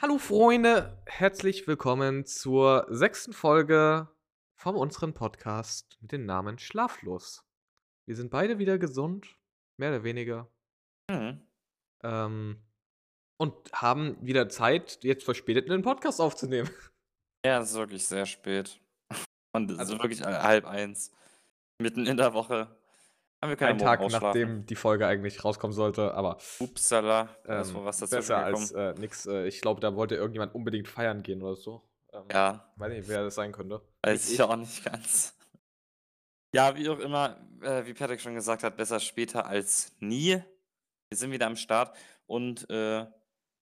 Hallo Freunde, herzlich willkommen zur sechsten Folge von unserem Podcast mit dem Namen Schlaflos. Wir sind beide wieder gesund, mehr oder weniger. Mhm. Ähm, und haben wieder Zeit, jetzt verspätet einen Podcast aufzunehmen. Ja, es ist wirklich sehr spät. Und es Also- ist wirklich halb eins. Mitten in der Woche. Haben wir keine Ein Tag, nachdem die Folge eigentlich rauskommen sollte, aber Upsala, da ist ähm, was dazwischen besser gekommen. als äh, nix. Äh, ich glaube, da wollte irgendjemand unbedingt feiern gehen oder so. Ähm, ja, Weiß nicht, wer das sein könnte. weiß Nicht ich auch nicht ganz. Ja, wie auch immer, äh, wie Patrick schon gesagt hat, besser später als nie. Wir sind wieder am Start und äh,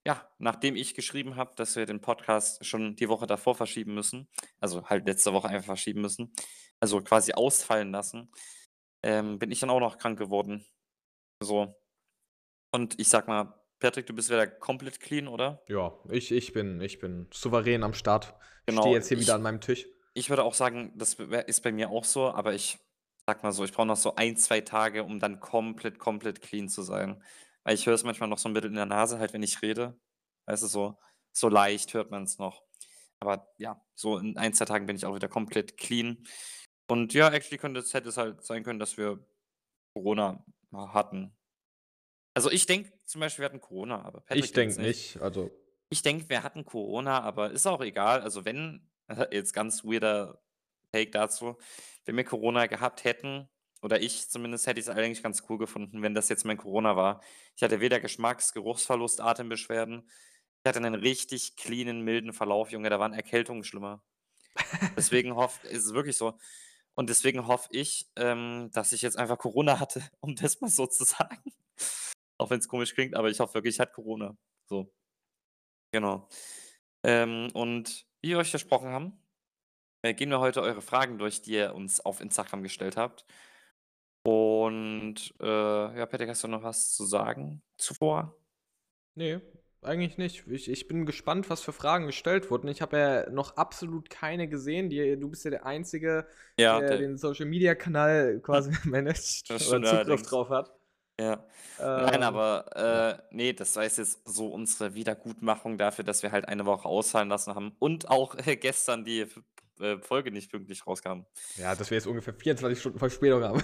ja, nachdem ich geschrieben habe, dass wir den Podcast schon die Woche davor verschieben müssen, also halt letzte Woche einfach verschieben müssen, also quasi ausfallen lassen, ähm, bin ich dann auch noch krank geworden. So. Und ich sag mal, Patrick, du bist wieder komplett clean, oder? Ja, ich, ich, bin, ich bin souverän am Start. Ich Genau, stehe jetzt hier ich- wieder an meinem Tisch. Ich würde auch sagen, das ist bei mir auch so, aber ich sag mal so, ich brauche noch so ein, zwei Tage, um dann komplett, komplett clean zu sein. Weil ich höre es manchmal noch so ein bisschen in der Nase, halt, wenn ich rede. Weißt du, so, so leicht hört man es noch. Aber ja, so in ein, zwei Tagen bin ich auch wieder komplett clean. Und ja, actually könnte es, hätte es halt sein können, dass wir Corona hatten. Also ich denke zum Beispiel, wir hatten Corona, aber Patrick Ich denke nicht. Also, ich denke, wir hatten Corona, aber ist auch egal. Also wenn, jetzt ganz weirder Take dazu, wenn wir Corona gehabt hätten, oder ich zumindest, hätte ich es eigentlich ganz cool gefunden, wenn das jetzt mein Corona war. Ich hatte weder Geschmacks-, Geruchsverlust, Atembeschwerden. Ich hatte einen richtig cleanen, milden Verlauf, Junge. Da waren Erkältungen schlimmer. Deswegen hoffe, ist es wirklich so. Und deswegen hoffe ich, ähm, dass ich jetzt einfach Corona hatte, um das mal so zu sagen. Auch wenn es komisch klingt, aber ich hoffe wirklich, ich hatte Corona. So. Genau. Ähm, und wie wir euch versprochen haben, äh, gehen wir heute eure Fragen durch, die ihr uns auf Instagram gestellt habt. Und äh, ja, Patrick, hast du noch was zu sagen zuvor? nee, eigentlich nicht. Ich, ich bin gespannt, was für Fragen gestellt wurden. Ich habe ja noch absolut keine gesehen. Die, du bist ja der Einzige, Ja, der der, den Social Media Kanal quasi managt oder Zugriff allerdings. drauf hat. ja. Nein, Ähm, aber äh, nee, das war jetzt so unsere Wiedergutmachung dafür, dass wir halt eine Woche ausfallen lassen haben und auch äh, gestern die äh, Folge nicht pünktlich rauskam. Ja, dass wir jetzt ungefähr 24 Stunden Verspätung haben.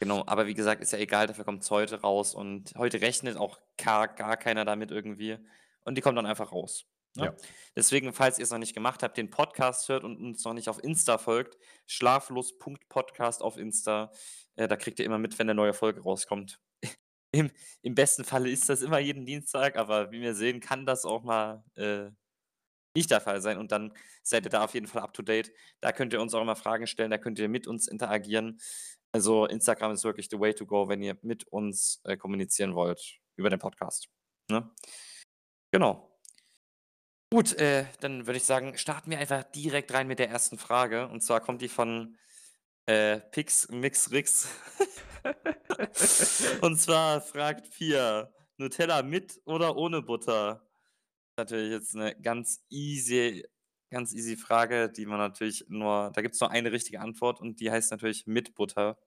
Genau, aber wie gesagt, ist ja egal, dafür kommt es heute raus und heute rechnet auch gar, gar keiner damit irgendwie und die kommt dann einfach raus. Ne? Ja. Deswegen, falls ihr es noch nicht gemacht habt, den Podcast hört und uns noch nicht auf Insta folgt, schlaflos.podcast auf Insta, äh, da kriegt ihr immer mit, wenn eine neue Folge rauskommt. Im, Im besten Falle ist das immer jeden Dienstag, aber wie wir sehen, kann das auch mal äh, nicht der Fall sein und dann seid ihr da auf jeden Fall up to date. Da könnt ihr uns auch immer Fragen stellen, da könnt ihr mit uns interagieren. Also Instagram ist wirklich the way to go, wenn ihr mit uns äh, kommunizieren wollt über den Podcast. Ne? Genau. Gut, äh, dann würde ich sagen, starten wir einfach direkt rein mit der ersten Frage. Und zwar kommt die von äh, Pix Mix Rix. Und zwar fragt Pia, Nutella mit oder ohne Butter? Natürlich jetzt eine ganz easy, ganz easy Frage, die man natürlich nur, da gibt es nur eine richtige Antwort und die heißt natürlich mit Butter.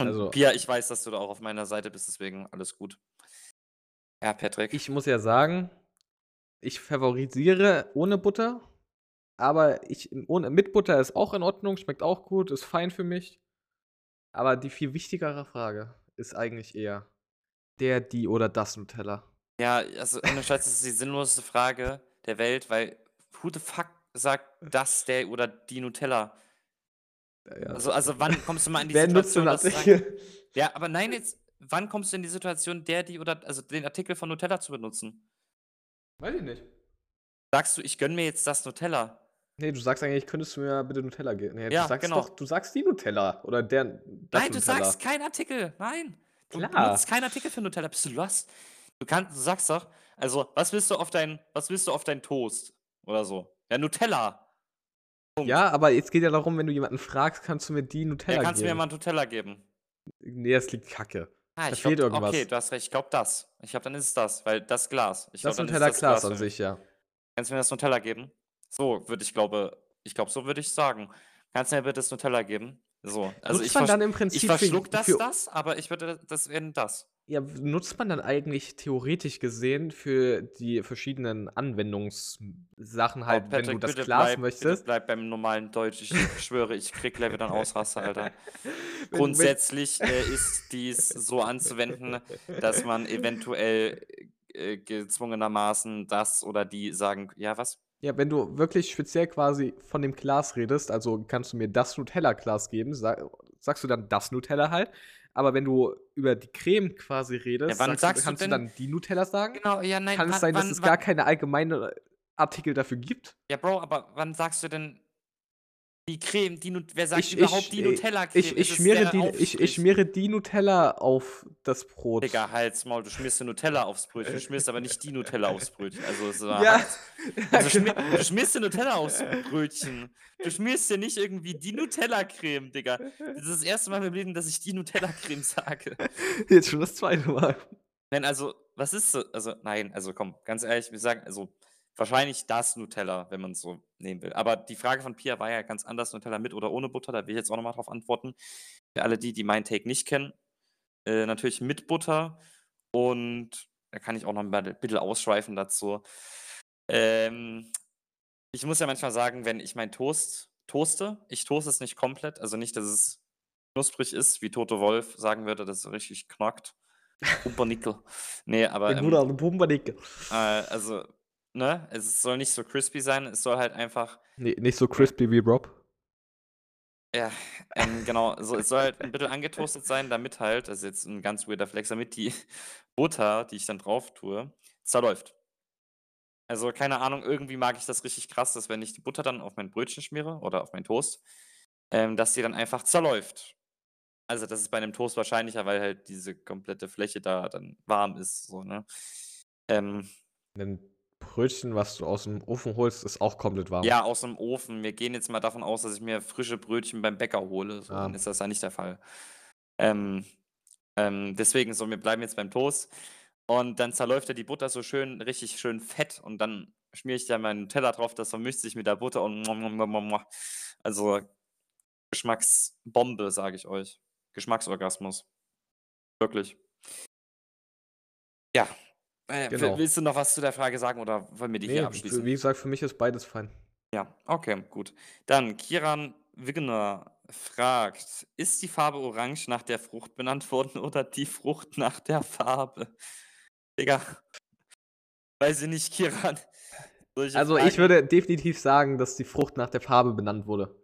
Und Also- Pia, ich weiß, dass du da auch auf meiner Seite bist, deswegen alles gut. Ja, Patrick. Ich muss ja sagen, ich favorisiere ohne Butter, aber ich, ohne, mit Butter ist auch in Ordnung, schmeckt auch gut, ist fein für mich. Aber die viel wichtigere Frage ist eigentlich eher der, die oder das Nutella. Ja, also ohne Scheiß, das ist die sinnloseste Frage der Welt, weil who the fuck sagt das, der oder die Nutella? Ja, Also, also wann kommst du mal in die Wer nutzt Situation, den dass Artikel? ja, aber nein, jetzt, wann kommst du in die Situation, der, die oder, also den Artikel von Nutella zu benutzen? Weiß ich nicht. Sagst du, ich gönn mir jetzt das Nutella? Nee, du sagst eigentlich, könntest du mir bitte Nutella geben. Nee, Ja, du sagst genau. doch, du sagst die Nutella. Oder der, das Nein, du Nutella. sagst kein Artikel. Nein. Du Klar. benutzt keinen Artikel für Nutella. Bist du lost? Du kannst, du sagst doch, also, was willst du auf dein, was willst du auf dein Toast? Oder so? Ja, Nutella. Punkt. Ja, aber jetzt geht ja darum, wenn du jemanden fragst, kannst du mir die Nutella Ja, kannst du mir geben. mal Nutella geben? nee, das liegt kacke. Ah, Da ich fehlt glaub, irgendwas. Okay, du hast recht. Ich glaube das. Ich glaube, dann ist es das, weil das Glas. Ich glaub, Das ist Nutella das Glas Glas an sich, ja. Kannst du mir das Nutella geben? So würde ich glaube, ich glaube, so würde ich sagen. Kannst du mir bitte das Nutella geben? So, also Nutzt ich, man dann im ich Prinzip für- verschluck das, für, das, aber ich würde das werden das. Ja, nutzt man dann eigentlich theoretisch gesehen für die verschiedenen Anwendungssachen Oh, halt, wenn du das bitte Glas bleib, bitte möchtest? bleib beim normalen Deutsch. Ich schwöre, ich krieg gleich wieder 'n Ausraster, Alter. Grundsätzlich, äh, ist dies so anzuwenden, dass man eventuell, äh, gezwungenermaßen das oder die sagen ja, was? Ja, wenn du wirklich speziell quasi von dem Glas redest, also kannst du mir das Nutella-Glas geben, sa sagst du dann das Nutella halt. Aber wenn du über die Creme quasi Ja, redest, wann sagst du du kannst du denn dann die Nutella sagen? Genau, ja, nein, Kann es wann sein, dass wann es gar wann keine allgemeine Artikel dafür gibt? Ja, Bro, aber wann sagst du denn die Creme, die wer sagt Ich überhaupt ich die äh, Nutella-Creme? ich ich es schmiere die ich ich schmiere die Nutella auf das Brot. Digga, halt's Maul, du schmierst dir Nutella aufs Brötchen, du schmierst aber nicht die Nutella aufs Brötchen. Also, so Ja, ja, Also, schmier du schmierst dir Nutella aufs Brötchen. Du schmierst dir nicht irgendwie die Nutella-Creme, Digga. Das ist das erste Mal meinem Leben, dass ich die Nutella-Creme sage. Jetzt schon das zweite Mal. Nein, also, was ist so also, nein, also, komm, ganz ehrlich, wir sagen also, wahrscheinlich das Nutella, wenn man's so nehmen will. Aber die Frage von Pia war ja ganz anders, Nutella mit oder ohne Butter, da will ich jetzt auch noch mal drauf antworten. Für alle die, die meinen Take nicht kennen, äh, natürlich mit Butter und da kann ich auch noch mal 'n bisschen ausschweifen dazu. Ähm, ich muss ja manchmal sagen, wenn ich meinen Toast toaste ich toaste es nicht komplett, also nicht, dass es knusprig ist, wie Toto Wolff sagen würde, dass es richtig knackt. Pumpernickel. Ne, aber, Der ähm alte Pumpernickel. äh, also, ne, es soll nicht so crispy sein, es soll halt einfach Ne, nicht so crispy wie Rob. Ja, ähm, genau, so es soll halt 'n bisschen angetoastet sein, damit halt das ist jetzt 'n ganz weirder Flex, damit die Butter, die ich dann drauf tue, zerläuft. Also, keine Ahnung, irgendwie mag ich das richtig krass, dass wenn ich die Butter dann auf mein Brötchen schmiere oder auf meinen Toast, ähm, dass die dann einfach zerläuft. Also, das ist bei 'nem Toast wahrscheinlicher, weil halt diese komplette Fläche da dann warm ist, so, ne? Ähm 'Nen Brötchen, was du aus'm Ofen holst, ist auch komplett warm. Ja, aus'm Ofen. Wir gehen jetzt mal davon aus, dass ich mir frische Brötchen beim Bäcker hole, so, dann Ah. ist das ja nicht der Fall. Ähm, ähm, deswegen so, wir bleiben jetzt beim Toast und dann zerläuft ja die Butter so schön richtig schön fett und dann schmiere ich da meinen Nutella drauf, das vermischt sich mit der Butter und also, Geschmacksbombe, sage ich euch. Geschmacksorgasmus. Wirklich. Ja, äh, Genau. willst du noch was zu der Frage sagen oder wollen wir die hier Ne, abschließen? wie gesagt, für mich ist beides fein. Ja, okay, gut. Dann Kiran Wigner fragt: „Ist die Farbe orange nach der Frucht benannt worden oder die Frucht nach der Farbe?“ Digga. Weiß ich nicht, Kiran. Also, ich Fragen würde definitiv sagen, dass die Frucht nach der Farbe benannt wurde.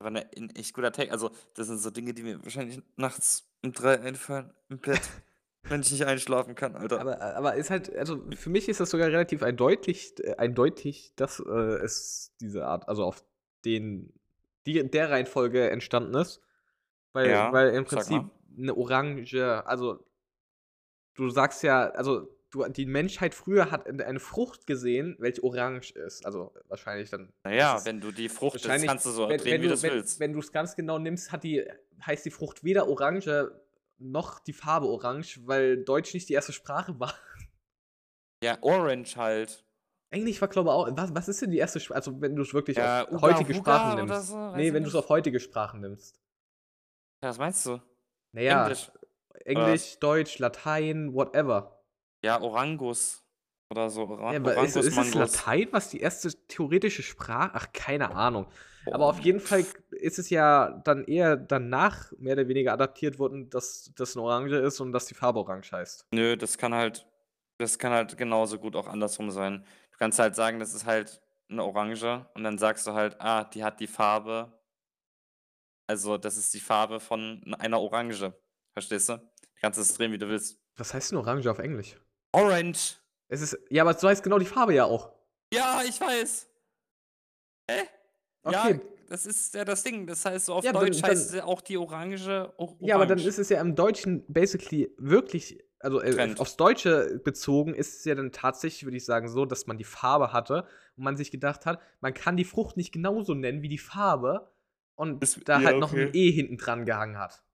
War 'ne 'n echt guter Take. Also, das sind so Dinge, die mir wahrscheinlich nachts um 3 einfallen im Bett, wenn ich nicht einschlafen kann, Alter. Aber aber ist halt also, für mich ist das sogar relativ eindeutig äh, eindeutig, dass, äh, es diese Art also, auf den die der Reihenfolge entstanden ist, weil Ja, weil im Prinzip mal. 'ne Orange also du sagst ja also, du die Menschheit früher hat in eine Frucht gesehen, welche orange ist. Also, wahrscheinlich dann Na ist ja, es wenn du die Frucht das kannst du so wenn drehen, wenn wie du wenn willst. wenn du's ganz genau nimmst, hat die heißt die Frucht weder Orange noch die Farbe orange, weil Deutsch nicht die erste Sprache war. Ja, Orange halt. Englisch war, glaube auch was was ist denn die erste Sp also, wenn du's wirklich Ja, auf Uga heutige Huga Sprachen nimmst. so, Ne, ich wenn du's nicht. auf heutige Sprachen nimmst. Ja, was meinst du? Na ja, Englisch? Englisch, Deutsch, Latein, whatever. Ja, Orangus oder so. Ora Ja, aber ist Orangus ist es Mangus. Latein, was die erste theoretische Sprache ach, keine Ahnung. Aber auf jeden Fall ist es ja dann eher danach mehr oder weniger adaptiert worden, dass das 'ne Orange ist und dass die Farbe orange heißt. Nö, das kann halt das kann halt genauso gut auch andersrum sein. Du kannst halt sagen, das ist halt 'ne Orange und dann sagst du halt: „Ah, die hat die Farbe“ also, das ist die Farbe von einer Orange. Verstehst du? Du kannst es drehen, wie du willst. Was heißt denn Orange auf Englisch? Orange. Es ist ja, aber so heißt genau die Farbe ja auch. Ja, ich weiß. Hä? Ja, Okay. das ist ja das Ding. Das heißt, so auf Ja, dann Deutsch heißt dann ja auch die Orange o Ja, aber dann ist es ja im Deutschen basically wirklich also, äh, aufs Deutsche bezogen ist es ja dann tatsächlich, würde ich sagen, so, dass man die Farbe hatte und man sich gedacht hat, man kann die Frucht nicht genauso nennen wie die Farbe und Das da ja, halt noch 'n okay. E hinten dran gehangen hat.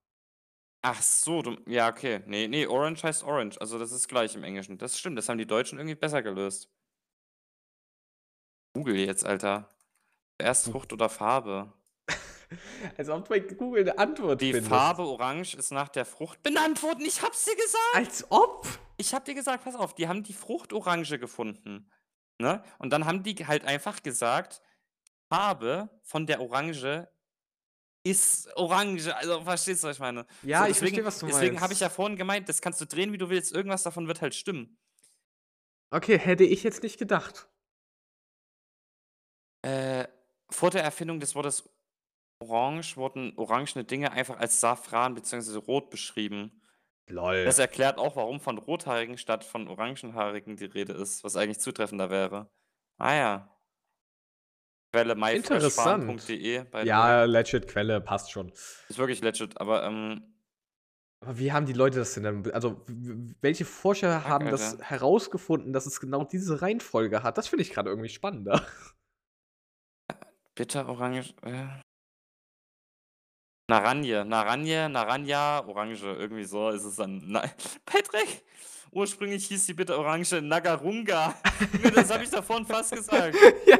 Ach so, du ja, okay. Ne, ne, Orange heißt Orange. Also, das ist gleich im Englischen. Das stimmt, das haben die Deutschen irgendwie besser gelöst. Google jetzt, Alter. Erst Hm. Frucht oder Farbe? Als ob du bei Google eine Antwort Die findest. Farbe Orange ist nach der Frucht benannt worden. Ich hab's dir gesagt. Als ob? Ich hab dir gesagt, pass auf, die haben die Frucht Orange gefunden. Ne? Und dann haben die halt einfach gesagt, Farbe von der Orange ist Orange. Also, verstehst du, was ich meine? Ja, So, ich verstehe, was du Deswegen habe meinst. ich ja vorhin gemeint, das kannst du drehen, wie du willst. Irgendwas davon wird halt stimmen. Okay, hätte ich jetzt nicht gedacht. Äh, vor der Erfindung des Wortes Orange wurden orangene Dinge einfach als Safran bzw. Rot beschrieben. Lol. Das erklärt auch, warum von Rothaarigen statt von Orangenhaarigen die Rede ist, was eigentlich zutreffender wäre. Ah ja. Quelle myfreshfarm.de. Ja, legit Quelle, passt schon. Ist wirklich legit, aber ähm, Aber wie haben die Leute das denn dann? Also, welche Forscher haben das Alter. herausgefunden, dass es genau diese Reihenfolge hat? Das finde ich gerade irgendwie spannender. Bitter orange. Äh. Naranje, Naranje, Naranja, Orange, irgendwie so ist es dann. Na Patrick! Ursprünglich hieß die bitte Orange Nagarunga. Das habe ich da vorhin fast gesagt. ja.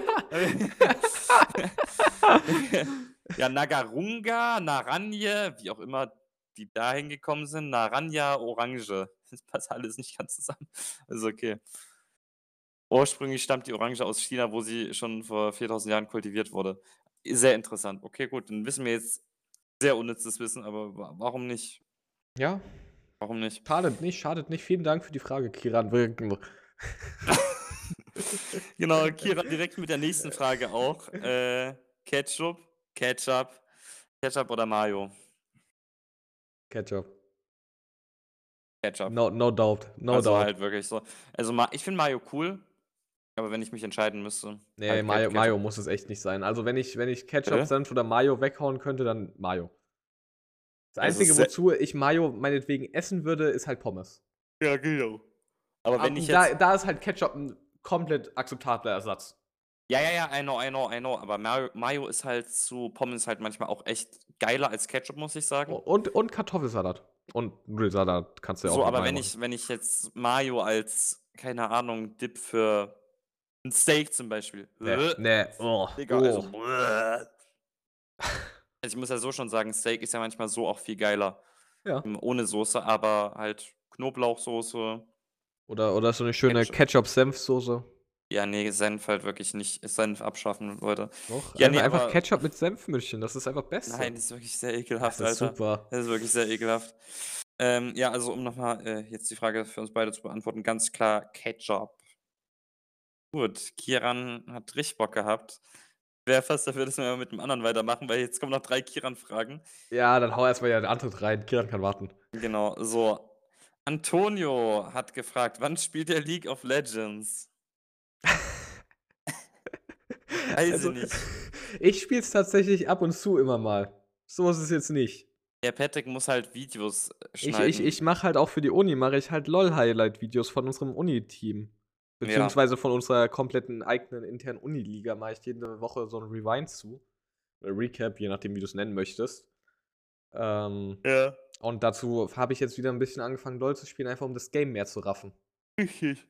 ja, Nagarunga, Naranje, wie auch immer die da hingekommen sind. Naranja, Orange. Das passt alles nicht ganz zusammen. Ist okay. Ursprünglich stammt die Orange aus China, wo sie schon vor 4000 Jahren kultiviert wurde. Sehr interessant. Okay, gut, dann wissen wir jetzt sehr unnützes Wissen, aber wa- warum nicht? Ja, Warum nicht? schadet nicht, schadet nicht. Vielen Dank für die Frage, Kiran. Genau, Kira direkt mit der nächsten Frage auch. Äh, Ketchup, Ketchup, Ketchup oder Mayo? Ketchup. Ketchup. No, no doubt. No also doubt. halt wirklich so. Also ich finde Mayo cool, aber wenn ich mich entscheiden müsste. Nee, halt Mayo. Mayo muss es echt nicht sein. Also, wenn ich, wenn ich Ketchup, Bitte? Senf oder Mayo weghauen könnte, dann Mayo. Das Also Einzige, wozu ich Mayo meinetwegen essen würde, ist halt Pommes. Ja, genau. Aber wenn Aber ich da, jetzt. da ist halt Ketchup ein komplett akzeptabler Ersatz. Ja, ja, ja, I know, I know, I know. Aber Mayo, Mayo ist halt zu Pommes halt manchmal auch echt geiler als Ketchup, muss ich sagen. Und, und Kartoffelsalat. Und Nudelsalat kannst du ja auch so, aber Mayo wenn machen. ich, wenn ich jetzt Mayo als, keine Ahnung, Dip für ein Steak zum Beispiel. Nee, Äh, nee. Oh, Digga, oh. also, also ich muss ja so schon sagen, Steak ist ja manchmal so auch viel geiler. Ja. Ähm, Ohne Soße, aber halt Knoblauchsoße. Oder, oder so eine schöne Ketchup. Ketchup-Senf-Soße. Ja, nee, Senf halt wirklich nicht. Senf abschaffen, Leute. Doch, Ja, einfach, nee, einfach aber- Ketchup mit Senfmilchchen. Das ist einfach besser. Nein, das ist wirklich sehr das ekelhaft, ist Alter. super. Das ist wirklich sehr ekelhaft. Ähm, ja, also um nochmal äh, jetzt die Frage für uns beide zu beantworten, ganz klar Ketchup. Gut, Kiran hat richtig Bock gehabt. Wäre fast dafür, dass wir mit dem anderen weitermachen, weil jetzt kommen noch drei Kiran-Fragen. Ja, dann hau erstmal ja den Antritt rein. Kiran kann warten. Genau, so. Antonio hat gefragt, wann spielt er League of Legends? Weiß Also, ich nicht. ich spiele es tatsächlich ab und zu immer mal. So ist es jetzt nicht. Der Patrick muss halt Videos äh, Ich, schneiden. ich, ich mache halt auch für die Uni, mache ich halt LOL-Highlight-Videos von unserem Uni-Team. Beziehungsweise von unserer kompletten eigenen internen Uni-Liga mache ich jede Woche so ein Rewind zu. Recap, je nachdem, wie du es nennen möchtest. Ähm, Ja, und dazu habe ich jetzt wieder ein bisschen angefangen, LOL zu spielen, einfach um das Game mehr zu raffen. richtig.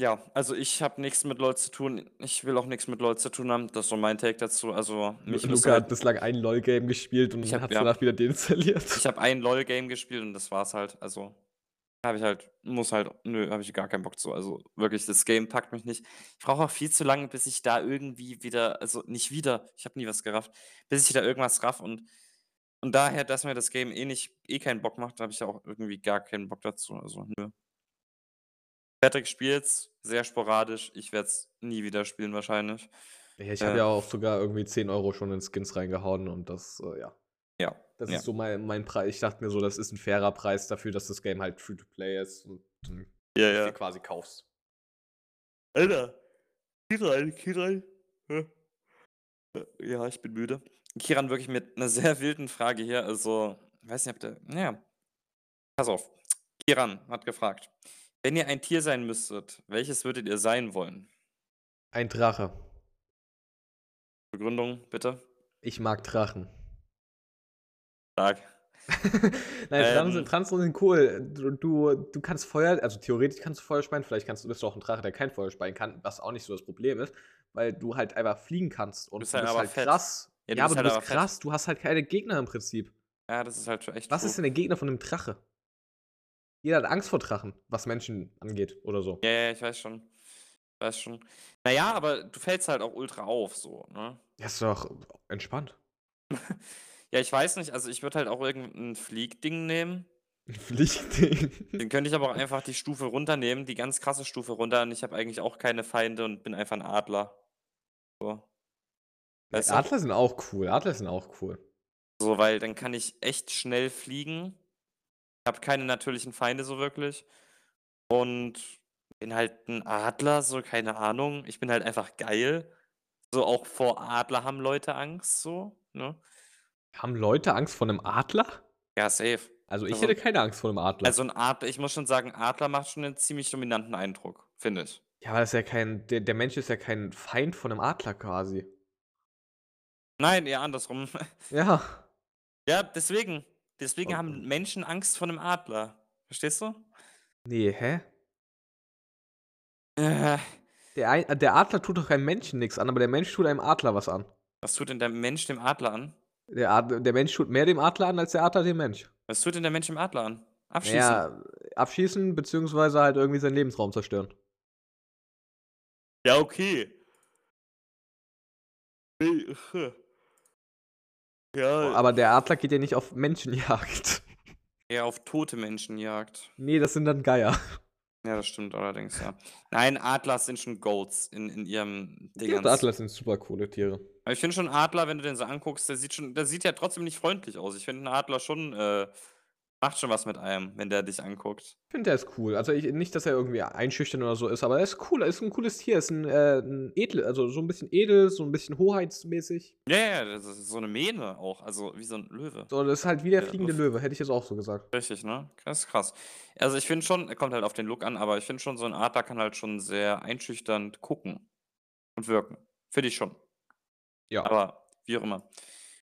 Ja, also ich habe nichts mit LOL zu tun. Ich will auch nichts mit LOL zu tun haben. Das ist so mein Take dazu. Also mich Luca halt, hat bislang ein LOL-Game gespielt und Ich hab- hat es ja. danach wieder deinstalliert. ich habe ein LOL-Game gespielt und das war's halt. Also habe ich halt, muss halt, nö, habe ich gar keinen Bock zu. Also wirklich, das Game packt mich nicht. Ich brauche auch viel zu lange, bis ich da irgendwie wieder, also nicht wieder, ich habe nie was gerafft, bis ich da irgendwas raff und und daher, dass mir das Game eh nicht, eh keinen Bock macht, habe ich ja auch irgendwie gar keinen Bock dazu. Also, nö. Patrick spielt's sehr sporadisch. Ich werde es nie wieder spielen, wahrscheinlich. Ja, ich habe Äh. ja auch sogar irgendwie 10 Euro schon in Skins reingehauen und das, äh, ja. Ja. Das Ja. ist so mein, mein Preis. Ich dachte mir so, das ist ein fairer Preis dafür, dass das Game halt Free-to-Play ist und dann Ja, es dir quasi kaufst. Alter. Kiran, Kiran. Ja, ich bin müde. Kiran wirklich mit einer sehr wilden Frage hier. Also, ich weiß nicht, ob der. Naja. Pass auf. Kiran hat gefragt: Wenn ihr ein Tier sein müsstet, welches würdet ihr sein wollen? Ein Drache. Begründung, bitte. Ich mag Drachen. Sag. Nein, Ähm. Fransen sind cool. Du, du, du kannst Feuer, also theoretisch kannst du Feuer speien, vielleicht kannst du bist du auch ein Drache, der kein Feuer speien kann, was auch nicht so das Problem ist, weil du halt einfach fliegen kannst und Bist du halt bist aber halt fett. krass. Ja, Ja, aber bist du halt bist fett. krass, du hast halt keine Gegner im Prinzip. Ja, das ist halt schon echt Was true. ist denn der Gegner von 'nem Drache? Jeder hat Angst vor Drachen, was Menschen angeht oder so. Ja, ja, ich weiß schon. Ich weiß schon. Na ja, aber du fällst halt auch ultra auf so, ne? Ja, ist doch entspannt. Ja, ich weiß nicht, also ich würde halt auch irgend 'n Fliegding nehmen. 'N Fliegding. Den könnte ich aber auch einfach die Stufe runternehmen, die ganz krasse Stufe runter und ich habe eigentlich auch keine Feinde und bin einfach 'n Adler. So. Weißt du? Adler sind auch cool. Adler sind auch cool. So, weil dann kann ich echt schnell fliegen. Habe keine natürlichen Feinde so wirklich. Und bin halt 'n Adler, so, keine Ahnung. Ich bin halt einfach geil. So, auch vor Adler haben Leute Angst so, ne? Haben Leute Angst vor 'nem Adler? Ja, safe. Also, ich Also hätte keine Angst vor 'nem Adler. Also 'n Adler ich muss schon sagen, Adler macht schon 'nen ziemlich dominanten Eindruck, finde ich. Ja, aber das ist ja kein der der Mensch ist ja kein Feind von 'nem Adler quasi. Nein, eher andersrum. Ja. Ja, deswegen. Deswegen Oh. haben Menschen Angst vor 'nem Adler. Verstehst du? Ne, hä? Äh. Der der Adler tut doch keinem Menschen nix an, aber der Mensch tut einem Adler was an. Was tut denn der Mensch dem Adler an? Der Ad der Mensch tut mehr dem Adler an als der Adler dem Mensch. Was tut denn der Mensch dem Adler an? Abschießen? Ja, abschießen beziehungsweise halt irgendwie seinen Lebensraum zerstören. Ja, okay. Ja. Aber der Adler geht ja nicht auf Menschenjagd. Eher auf tote Menschenjagd. Ne, das sind dann Geier. Ja, das stimmt allerdings, ja. Nein, Adler sind schon Goats in in ihrem Ja, Dingens. Adler sind super coole Tiere. Aber ich finde schon Adler, wenn du den so anguckst, der sieht schon der sieht ja trotzdem nicht freundlich aus. Ich finde 'n Adler schon, äh macht schon was mit einem, wenn der dich anguckt. Ich finde, der ist cool. Also, ich nicht, dass er irgendwie einschüchternd oder so ist, aber er ist cool. Er ist 'n cooles Tier. Ist 'n, äh 'n edle also, so 'n bisschen edel, so 'n bisschen hoheitsmäßig. Ja, ja, das ist so 'ne Mähne auch, also wie so 'n Löwe. So, das ist halt wie der Ja, fliegende uff. Löwe, hätte ich jetzt auch so gesagt. Richtig, ne? Das ist krass. Also, ich finde schon kommt halt auf den Look an, aber ich finde schon, so 'n Adler kann halt schon sehr einschüchternd gucken und wirken. Finde ich schon. Ja. Aber wie auch immer.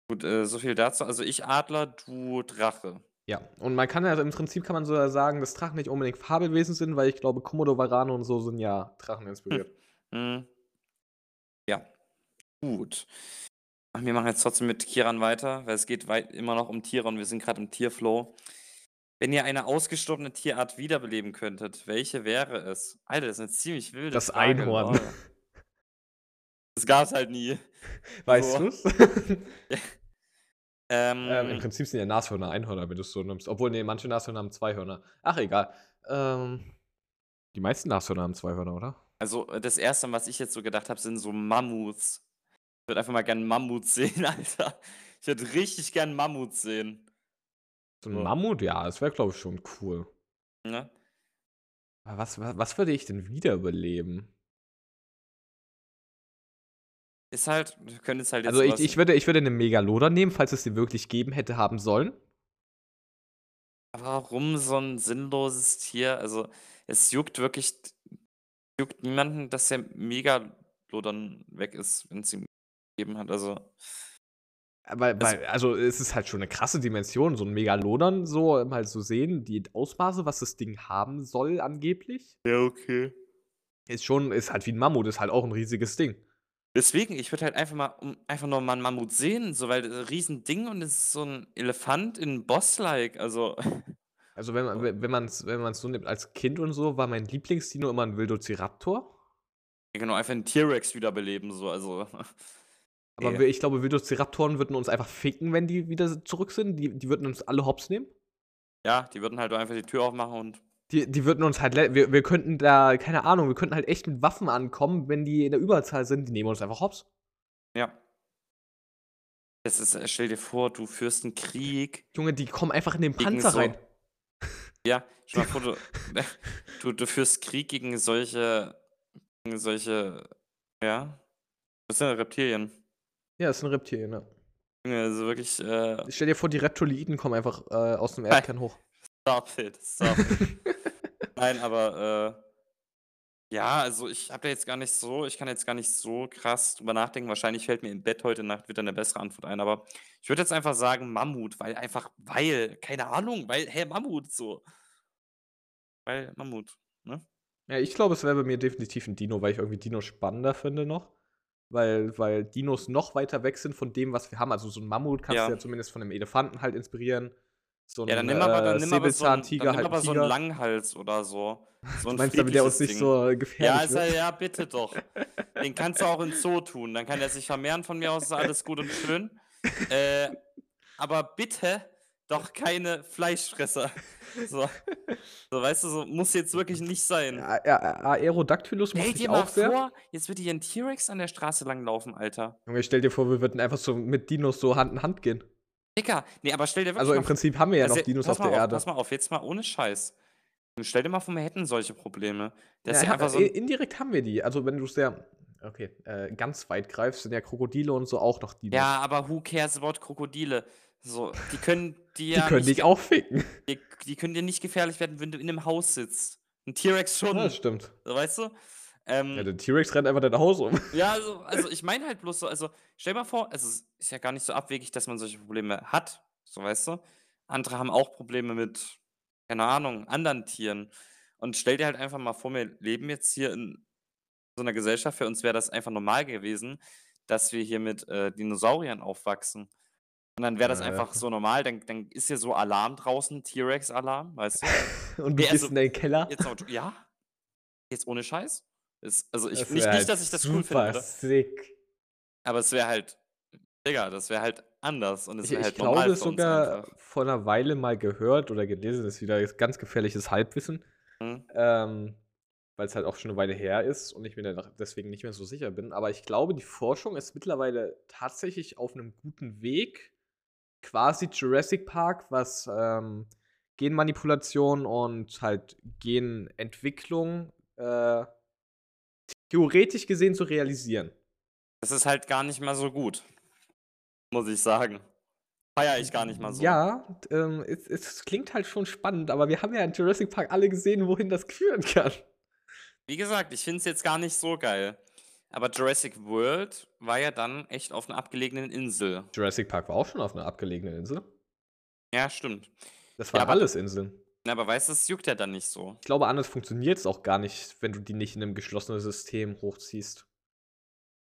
Gut, äh, so viel dazu. Also, ich Adler, du Drache. Ja, und man kann ja also, im Prinzip kann man so sagen, dass Drachen nicht unbedingt Fabelwesen sind, weil ich glaube, Komodo, Warane und so sind ja Drachen inspiriert. Mhm. Ja. Gut. Wir machen jetzt trotzdem mit Kiran weiter, weil es geht weit immer noch um Tiere und wir sind grad im Tierflow. Wenn ihr eine ausgestorbene Tierart wiederbeleben könntet, welche wäre es? Alter, das ist 'ne ziemlich wilde Das Frage, Einhorn. Das gab's halt nie. Weißt So. du's? Ähm. Ähm, im Prinzip sind ja Nashörner Einhörner, wenn du's so nimmst. Obwohl, ne, manche Nashörner haben 2 Hörner. Ach, egal. Ähm, die meisten Nashörner haben 2 Hörner, oder? Also, das Erste, was ich jetzt so gedacht habe, sind so Mammuts. Ich würde einfach mal gern 'n Mammut sehen, Alter. Ich würde richtig gern 'n Mammut sehen. So 'n So. Mammut? Ja, das wäre, glaube ich, schon cool. Ne? Aber was wa was würde ich denn wiederbeleben? Ist halt wir können jetzt halt jetzt Also, ich ich würde ich würde 'nen Megalodon nehmen, falls es den wirklich geben hätte haben sollen. Warum so 'n sinnloses Tier? Also, es juckt wirklich juckt niemanden, dass der Megalodon weg ist, wenn's ihn gegeben hat, also Weil Also weil also, es ist halt schon 'ne krasse Dimension, so 'n Megalodon so mal so sehen, die Ausmaße, was das Ding haben soll angeblich. Ja, okay. Ist schon ist halt wie 'n Mammut, ist halt auch 'n riesiges Ding. Deswegen, ich würde halt einfach mal um einfach nur mal 'n Mammut sehen, so, weil, äh, Riesending und es ist so 'n Elefant in Boss-like, also Also, wenn man wenn man's wenn man's so nimmt als Kind und so, war mein Lieblingsdino immer 'n Velociraptor. Ja, genau, einfach 'n T-Rex wiederbeleben, so, also Aber Ja. ich glaube, Velociraptoren würden uns einfach ficken, wenn die wieder zurück sind. Die die würden uns alle Hops nehmen. Ja, die würden halt einfach die Tür aufmachen und Die die würden uns halt wir wir könnten da keine Ahnung, wir könnten halt echt mit Waffen ankommen, wenn die in der Überzahl sind. Die nehmen uns einfach Hops. Ja. Es ist äh, stell dir vor, du führst 'n Krieg Junge, die kommen einfach in den Panzer so rein. ja, stell dir mal vor, du du du führst Krieg gegen solche gegen solche ja? Das sind ja Reptilien. Ja, das sind Reptilien, ja. Junge, also wirklich, äh Stell dir vor, die Reptiloiden kommen einfach, äh, aus dem. Erdkern hoch. Stop it, stop it. Nein, aber, äh ja, also, ich habe da jetzt gar nicht so ich kann jetzt gar nicht so krass drüber nachdenken. Wahrscheinlich fällt mir im Bett heute Nacht wieder 'ne bessere Antwort ein, aber ich würde jetzt einfach sagen Mammut, weil einfach weil, keine Ahnung, weil hä, Mammut so. Weil Mammut, ne? Ja, ich glaube, es wäre bei mir definitiv 'n Dino, weil ich irgendwie Dinos spannender finde noch. weil weil Dinos noch weiter weg sind von dem, was wir haben. Also, so 'n Mammut kannst du Ja. ja zumindest von 'nem Elefanten halt inspirieren. So Ja, dann nimm aber dann äh, nimm aber so 'n dann nimm aber so 'n Tiger. Langhals oder so. So Du 'n meinst, damit der uns nicht Ding. so Ja, gefährlich ist ja wird? ja, bitte doch. Den kannst du auch in Zoo tun. Dann kann der sich vermehren von mir aus, ist alles gut und schön. Äh, aber bitte doch keine Fleischfresser. So. So, weißt du, so muss jetzt wirklich nicht sein. A A Aerodactylus Stell ich dir mal auch sehr. vor, jetzt würde hier 'n T-Rex an der Straße langlaufen, Alter. Junge, stell dir vor, wir würden einfach so mit Dinos so Hand in Hand gehen. Digga, ne, aber stell dir wirklich Also, im mal Prinzip haben wir ja also, noch Dinos pass auf mal der auf, Erde. pass mal auf, jetzt mal ohne Scheiß. Stell dir mal vor, wir hätten solche Probleme. Das ist Ja, ja einfach so i 'n indirekt haben wir die. Also, wenn du's ja okay, äh, ganz weit greifst, sind ja Krokodile und so auch noch Dinos. Ja, aber who cares about Krokodile? So, die können dir Die ja können nicht dich auch ficken. die die können dir nicht gefährlich werden, wenn du in 'nem Haus sitzt. 'N T-Rex schon, Ja, das stimmt. weißt du? Ja, Ähm der T-Rex rennt einfach dein Haus um. Ja, also also, ich meine halt bloß so also, stell mal vor, also, es ist ja gar nicht so abwegig, dass man solche Probleme hat, so, weißt du? Andere haben auch Probleme mit, keine Ahnung, anderen Tieren. Und stell dir halt einfach mal vor, wir leben jetzt hier in so 'ner Gesellschaft, für uns wäre das einfach normal gewesen, dass wir hier mit, äh, Dinosauriern aufwachsen. Und dann wäre das Ja, einfach ja. so normal, dann dann ist hier so Alarm draußen, T-Rex-Alarm, weißt du? Und du gehst also, in deinen Keller? jetzt ja? Jetzt ohne Scheiß? Es also, ich Das nicht wäre nicht, halt dass ich das cool super würde. sick. Aber es wäre halt Digga, das wäre halt anders und es Ich wäre ich halt glaube normal für uns sogar einfach. vor 'ner Weile mal gehört oder gelesen, das ist wieder ganz gefährliches Halbwissen, Mhm. ähm, weil's halt auch schon 'ne Weile her ist und ich mir deswegen nicht mehr so sicher bin. Aber ich glaube, die Forschung ist mittlerweile tatsächlich auf 'nem guten Weg, quasi Jurassic Park, was, ähm, Genmanipulation und halt Genentwicklung, äh, theoretisch gesehen zu realisieren. Das ist halt gar nicht mal so gut, muss ich sagen. Feiere ich gar nicht mal so. Ja, ähm, es es klingt halt schon spannend, aber wir haben ja in Jurassic Park alle gesehen, wohin das führen kann. Wie gesagt, ich finde es jetzt gar nicht so geil. Aber Jurassic World war ja dann echt auf 'ner abgelegenen Insel. Jurassic Park war auch schon auf 'ner abgelegenen Insel. Ja, stimmt. Das Ja, waren aber alles Inseln. Na, aber weißt du, es juckt ja dann nicht so. Ich glaube, anders funktioniert's auch gar nicht, wenn du die nicht in 'nem geschlossenen System hochziehst.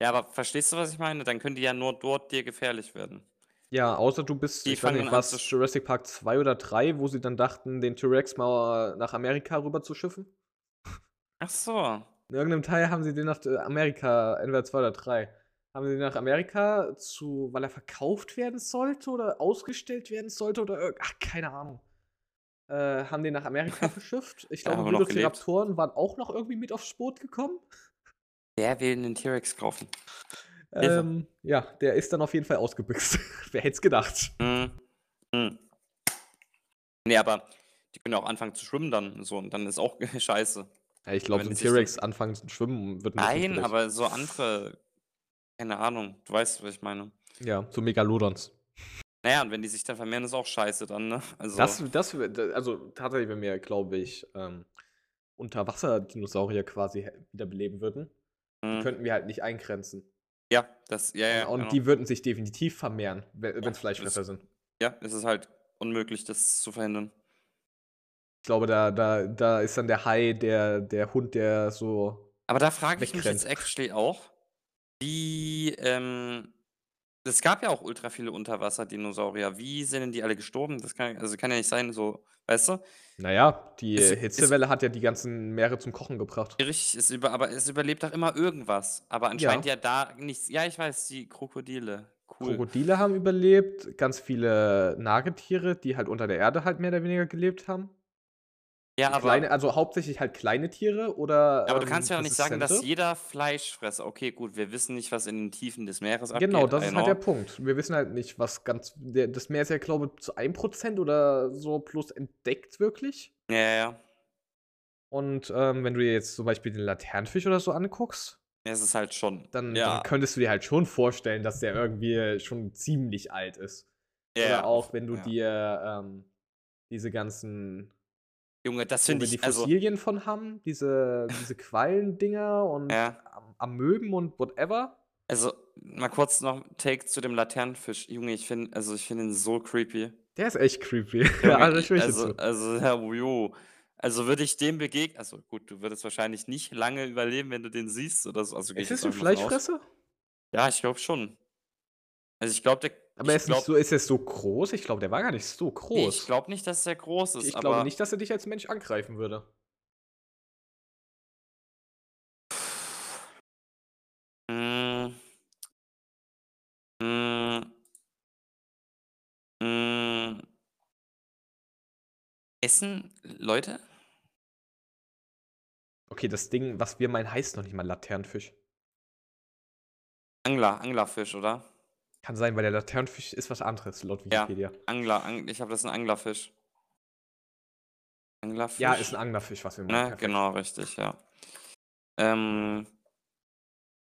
Ja, aber verstehst du, was ich meine? Dann können die ja nur dort dir gefährlich werden. Ja, außer du bist Die ich weiß nicht, sch Jurassic Park 2 oder 3, wo sie dann dachten, den T-Rex mal nach Amerika rüber zu schiffen? Ach so. In irgend 'nem Teil haben sie den nach, äh, Amerika entweder 2 oder 3, haben sie den nach Amerika zu weil er verkauft werden sollte oder ausgestellt werden sollte oder ach, keine Ahnung. Äh, haben den nach Amerika verschifft. Ich glaube, noch gelebt. Velociraptoren waren auch noch irgendwie mit aufs Boot gekommen. Wer will 'nen T-Rex kaufen? Ähm, ja, der ist dann auf jeden Fall ausgebüxt. Wer hätte es gedacht? Mhm. Mhm. Ne, aber die können ja auch anfangen zu schwimmen dann so und dann ist auch scheiße. Ja, ich glaube, Wenn so die T-Rex anfangen zu schwimmen wird nicht so Nein, aber so andere keine Ahnung, du weißt, was ich meine. Ja, so Megalodons. Na ja, und wenn die sich dann vermehren, ist auch scheiße dann, ne? Also Das das also, tatsächlich, wenn wir, glaube ich, ähm, Unterwasser-Dinosaurier quasi wiederbeleben würden, die Mhm. könnten wir halt nicht eingrenzen. Ja, das ja, ja, Und und genau. die würden sich definitiv vermehren, we Ja, wenn's Fleischfresser es sind. ja, es ist halt unmöglich, das zu verhindern. Ich glaube, da da da ist dann der Hai der der Hund, der so Aber da frage ich mich jetzt actually auch, wie, ähm es gab ja auch ultra viele Unterwasser-Dinosaurier. Wie sind denn die alle gestorben? Das kann also, kann ja nicht sein, so, weißt du? Na ja, die Es es Hitzewelle hat ja die ganzen Meere zum Kochen gebracht. Richtig, es über aber es überlebt doch immer irgendwas. Aber anscheinend ja da nichts ja, ich weiß, die Krokodile. Cool. Krokodile haben überlebt, ganz viele Nagetiere, die halt unter der Erde halt mehr oder weniger gelebt haben. Ja, aber Kleine also, hauptsächlich halt kleine Tiere oder, aber du ähm, kannst ja auch nicht sagen, dass jeder Fleischfresser okay, gut, wir wissen nicht, was in den Tiefen des Meeres Genau, abgeht, das I ist halt der. Punkt. Wir wissen halt nicht, was ganz der das Meer ist ja, glaube zu 1 % oder so plus entdeckt wirklich. Ja, ja. Und, ähm, wenn du dir jetzt zum Beispiel den Laternenfisch oder so anguckst Es ist halt schon dann ja. dann könntest du dir halt schon vorstellen, dass der irgendwie schon ziemlich alt ist. Ja, Oder ja, auch, wenn du ja. dir, ähm, diese ganzen Junge, das finde wir die ich also Fossilien von haben, diese diese Quallendinger und Ja. Am Amöben und whatever. Also, mal kurz noch Take zu dem Laternenfisch. Junge, ich finde also, ich finde ihn so creepy. Der ist echt creepy. Junge, ich also zu. also, ja, jo. Also, würde ich dem begegnen also, gut, du würdest wahrscheinlich nicht lange überleben, wenn du den siehst oder so, also, ich Ist das jetzt 'n einfach mal von aus. Fleischfresser? Ja, ich glaube schon. Also, ich glaube, der Aber er ist glaube so ist er so groß? Ich glaube, der war gar nicht so ne, ich groß. glaube nicht, dass der groß ist, Ich glaube nicht, dass er dich als Mensch angreifen würde. Hm. Hm. Hm. Essen Leute? Okay, das Ding, was wir meinen, heißt noch nicht mal Laternenfisch. Angler, Anglerfisch, oder? Kann sein, weil der Laternenfisch ist was anderes laut Ja, Wikipedia. Angler, Ang ich habe das ist 'n Anglerfisch. Anglerfisch? Ja, ist 'n Anglerfisch, was wir meinen, Ne, genau, richtig, ja. Ähm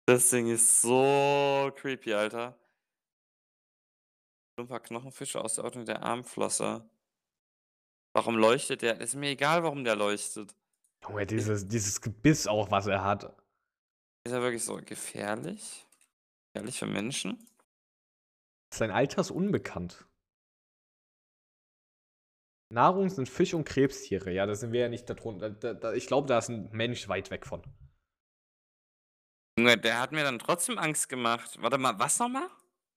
das Ding ist so creepy, Alter. Plumper Knochenfisch aus der Ordnung der Armflosse. Warum leuchtet der? Ist mir egal, warum der leuchtet. Junge, dieses dieses Gebiss auch, was er hat. Ist er wirklich so gefährlich? Gefährlich für Menschen? Sein Alter ist unbekannt. Nahrung sind Fisch und Krebstiere. Ja, da sind wir ja nicht da drunter. Da da ich glaube, da ist 'n Mensch weit weg von. Junge, der hat mir dann trotzdem Angst gemacht. Warte mal, was noch mal?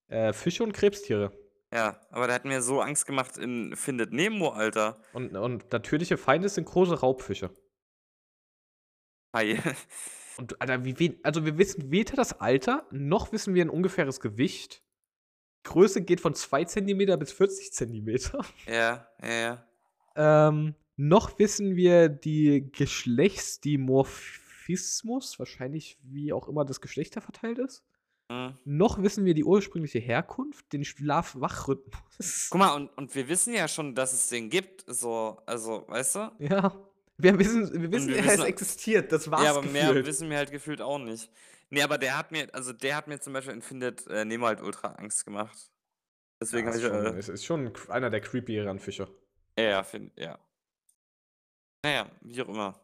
Äh, Fische und Krebstiere. Ja, aber der hat mir so Angst gemacht in Findet Nemo, Alter. Und und natürliche Feinde sind große Raubfische. Hai. Und Alter, wie also, wir wissen weder das Alter, noch wissen wir 'n ungefähres Gewicht. Größe geht von 2 Zentimeter bis 40 Zentimeter. Ja, ja, ja. Ähm, noch wissen wir die Geschlechtsdimorphismus, wahrscheinlich wie auch immer das Geschlecht da verteilt ist. Mhm. Noch wissen wir die ursprüngliche Herkunft, den Schlaf-Wach-Rhythmus. Guck mal, und und wir wissen ja schon, dass es den gibt, so also, weißt du? Ja. Wir wissen wir wissen, wir er wissen es existiert, das war's Ja, aber mehr gefühlt. wissen wir halt gefühlt auch nicht. Ne, aber der hat mir also, der hat mir zum Beispiel in Findet, äh, Nemo halt ultra Angst gemacht. Deswegen Ja, habe ist ich, schon äh es ist schon einer der creepyeren Fische. Ja, ja, find ja. Na ja, wie auch immer.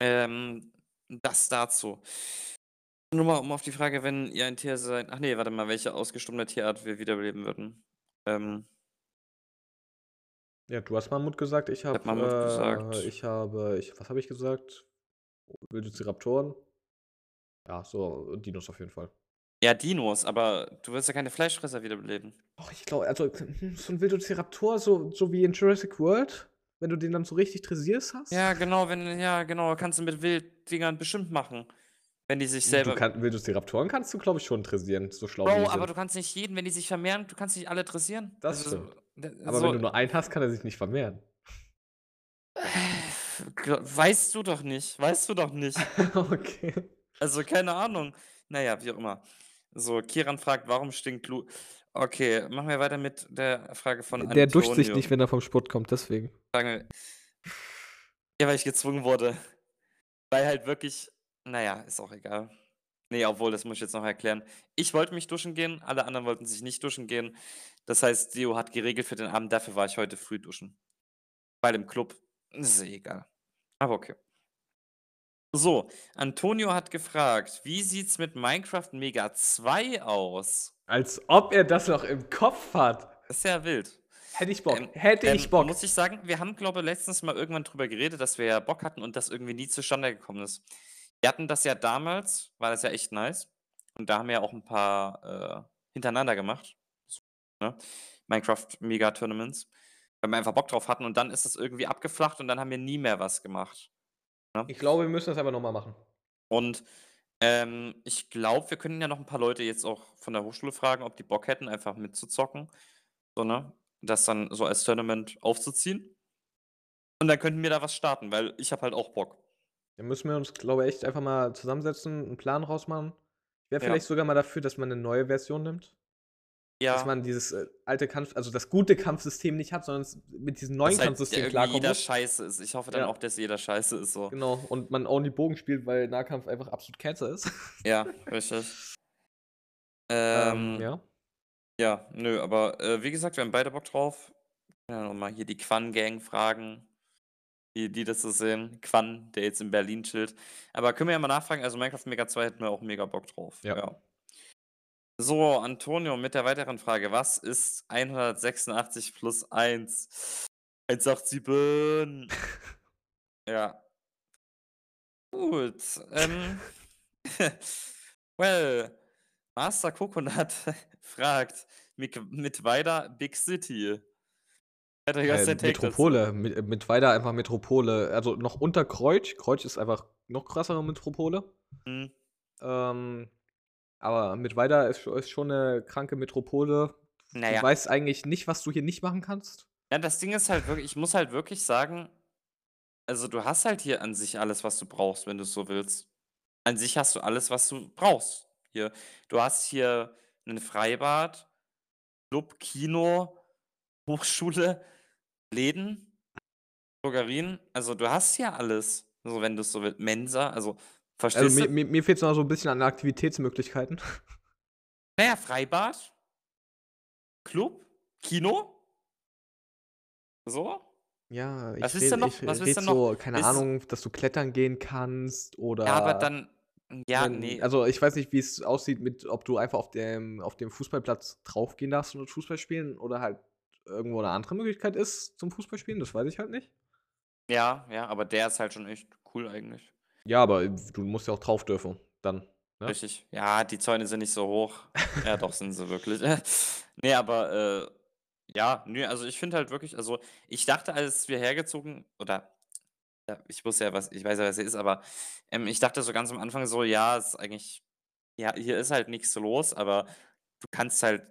Ähm, das dazu. Nur mal, um auf die Frage, wenn ihr ein Tier seid ach ne, warte mal, welche ausgestorbene Tierart wir wiederbeleben würden. Ähm Ja, du hast Mammut gesagt, ich Ich habe habe, Mammut äh gesagt. ich habe ich was habe ich gesagt? Velociraptoren. Ja, so Dinos auf jeden Fall. Ja, Dinos, aber du willst ja keine Fleischfresser wiederbeleben. Doch, ich glaube, also, hm, so 'n Velociraptor, so so wie in Jurassic World, wenn du den dann so richtig dressierst hast? Ja, genau, wenn ja, genau, kannst du mit Wilddingern bestimmt machen, wenn die sich Du selber kann Velociraptoren kannst du, glaube ich, schon dressieren, so schlau wie Bro, aber du kannst nicht jeden, wenn die sich vermehren du kannst nicht alle dressieren. Das Also, stimmt. Aber so wenn du nur einen hast, kann er sich nicht vermehren. Weißt du doch nicht, weißt du doch nicht. Okay. Also, keine Ahnung. Na ja, wie auch immer. So, Kiran fragt: „Warum stinkt Lu“ Okay, machen wir weiter mit der Frage von Der duscht sich nicht, wenn er vom Sport kommt, deswegen. Ja, weil ich gezwungen wurde. Weil halt wirklich na ja, ist auch egal. Ne, obwohl, das muss ich jetzt noch erklären. Ich wollte mich duschen gehen, alle anderen wollten sich nicht duschen gehen. Das heißt, Dio hat geregelt für den Abend, dafür war ich heute früh duschen. Weil im Club ist eh egal. Aber okay. So, Antonio hat gefragt: „Wie sieht's mit Minecraft Mega 2 aus?“ Als ob er das noch im Kopf hat. Das ist ja wild. Hätte ich Bock. Ähm, Hätte ich ähm, Bock. muss ich sagen, wir haben, glaube letztens mal irgendwann drüber geredet, dass wir ja Bock hatten und das irgendwie nie zustande gekommen ist. Wir hatten das ja damals war das ja echt nice. Und da haben wir ja auch 'n paar, äh, hintereinander gemacht, so, ne? Minecraft Mega Tournaments, weil wir einfach Bock drauf hatten und dann ist das irgendwie abgeflacht und dann haben wir nie mehr was gemacht, ne? Ich glaube, wir müssen das einfach noch mal machen. Und, ähm, ich glaube, wir können ja noch 'n paar Leute jetzt auch von der Hochschule fragen, ob die Bock hätten, einfach mitzuzocken, so, ne? Das dann so als Tournament aufzuziehen. Und dann könnten wir da was starten, weil ich habe halt auch Bock. Dann müssen wir uns, glaube echt einfach mal zusammensetzen, 'n Plan rausmachen. Ich wäre Ja. vielleicht sogar mal dafür, dass man 'ne neue Version nimmt. Dass Ja. man dieses, äh, alte Kampf also, das gute Kampfsystem nicht hat, sondern mit diesem neuen Dass halt Kampfsystem irgendwie klarkommen jeder scheiße ist. Ich hoffe dann Ja. auch, dass jeder scheiße ist so. Genau, und man only Bogen spielt, weil Nahkampf einfach absolut Cancer ist. Ja, richtig. Ähm, Ähm, ja. ja, nö, aber, äh, wie gesagt, wir haben beide Bock drauf. Ja, noch mal hier die Quan-Gang fragen, wie die das so sehen. Quan, der jetzt in Berlin chillt. Aber können wir ja mal nachfragen. Also, Minecraft Mega 2 hätten wir auch mega Bock drauf. Ja. Ja. So, Antonio mit der weiteren Frage. Was ist 186 plus 1? 187. Ja. Gut, ähm, well, Master Coconut fragt, Mick Mittweida, Big City. Äh? Metropole, mit, mit weiter einfach Metropole. Also noch unter Kreuz. Kreuz ist einfach noch krassere Metropole. Mhm. Ähm, aber mit weiter ist, ist schon eine kranke Metropole. Naja. Du weißt eigentlich nicht, was du hier nicht machen kannst. Ja, das Ding ist halt wirklich, ich muss halt wirklich sagen, also du hast halt hier an sich alles, was du brauchst, wenn du es so willst. An sich hast du alles, was du brauchst. Hier. Du hast hier ein Freibad, Club, Kino, Hochschule, Läden, Drogerien. Also du hast hier alles. So, wenn du es so willst. Mensa, also verstehst Also mir, du? mir, mir fehlt es noch so ein bisschen an Aktivitätsmöglichkeiten. Naja, Freibad, Club, Kino. So? Ja, ich Was ist red- denn noch? Ich Was ist denn so, keine Ist- Ahnung, dass du klettern gehen kannst oder. Ja, aber dann. Ja, wenn- nee. Also ich weiß nicht, wie es aussieht mit, ob du einfach auf dem, auf dem Fußballplatz draufgehen darfst und Fußball spielen oder halt irgendwo eine andere Möglichkeit ist zum Fußballspielen, das weiß ich halt nicht. Ja, ja, aber der ist halt schon echt cool eigentlich. Ja, aber du musst ja auch drauf dürfen, dann. Ja. Richtig. Ja, die Zäune sind nicht so hoch. Ja, doch, sind sie wirklich. nee, aber äh, ja, nee, also ich finde halt wirklich, also ich dachte, als wir hergezogen, oder ja, ich wusste ja, was, ich weiß ja, was er ist, aber ähm, ich dachte so ganz am Anfang so, ja, ist eigentlich, ja, hier ist halt nichts los, aber du kannst halt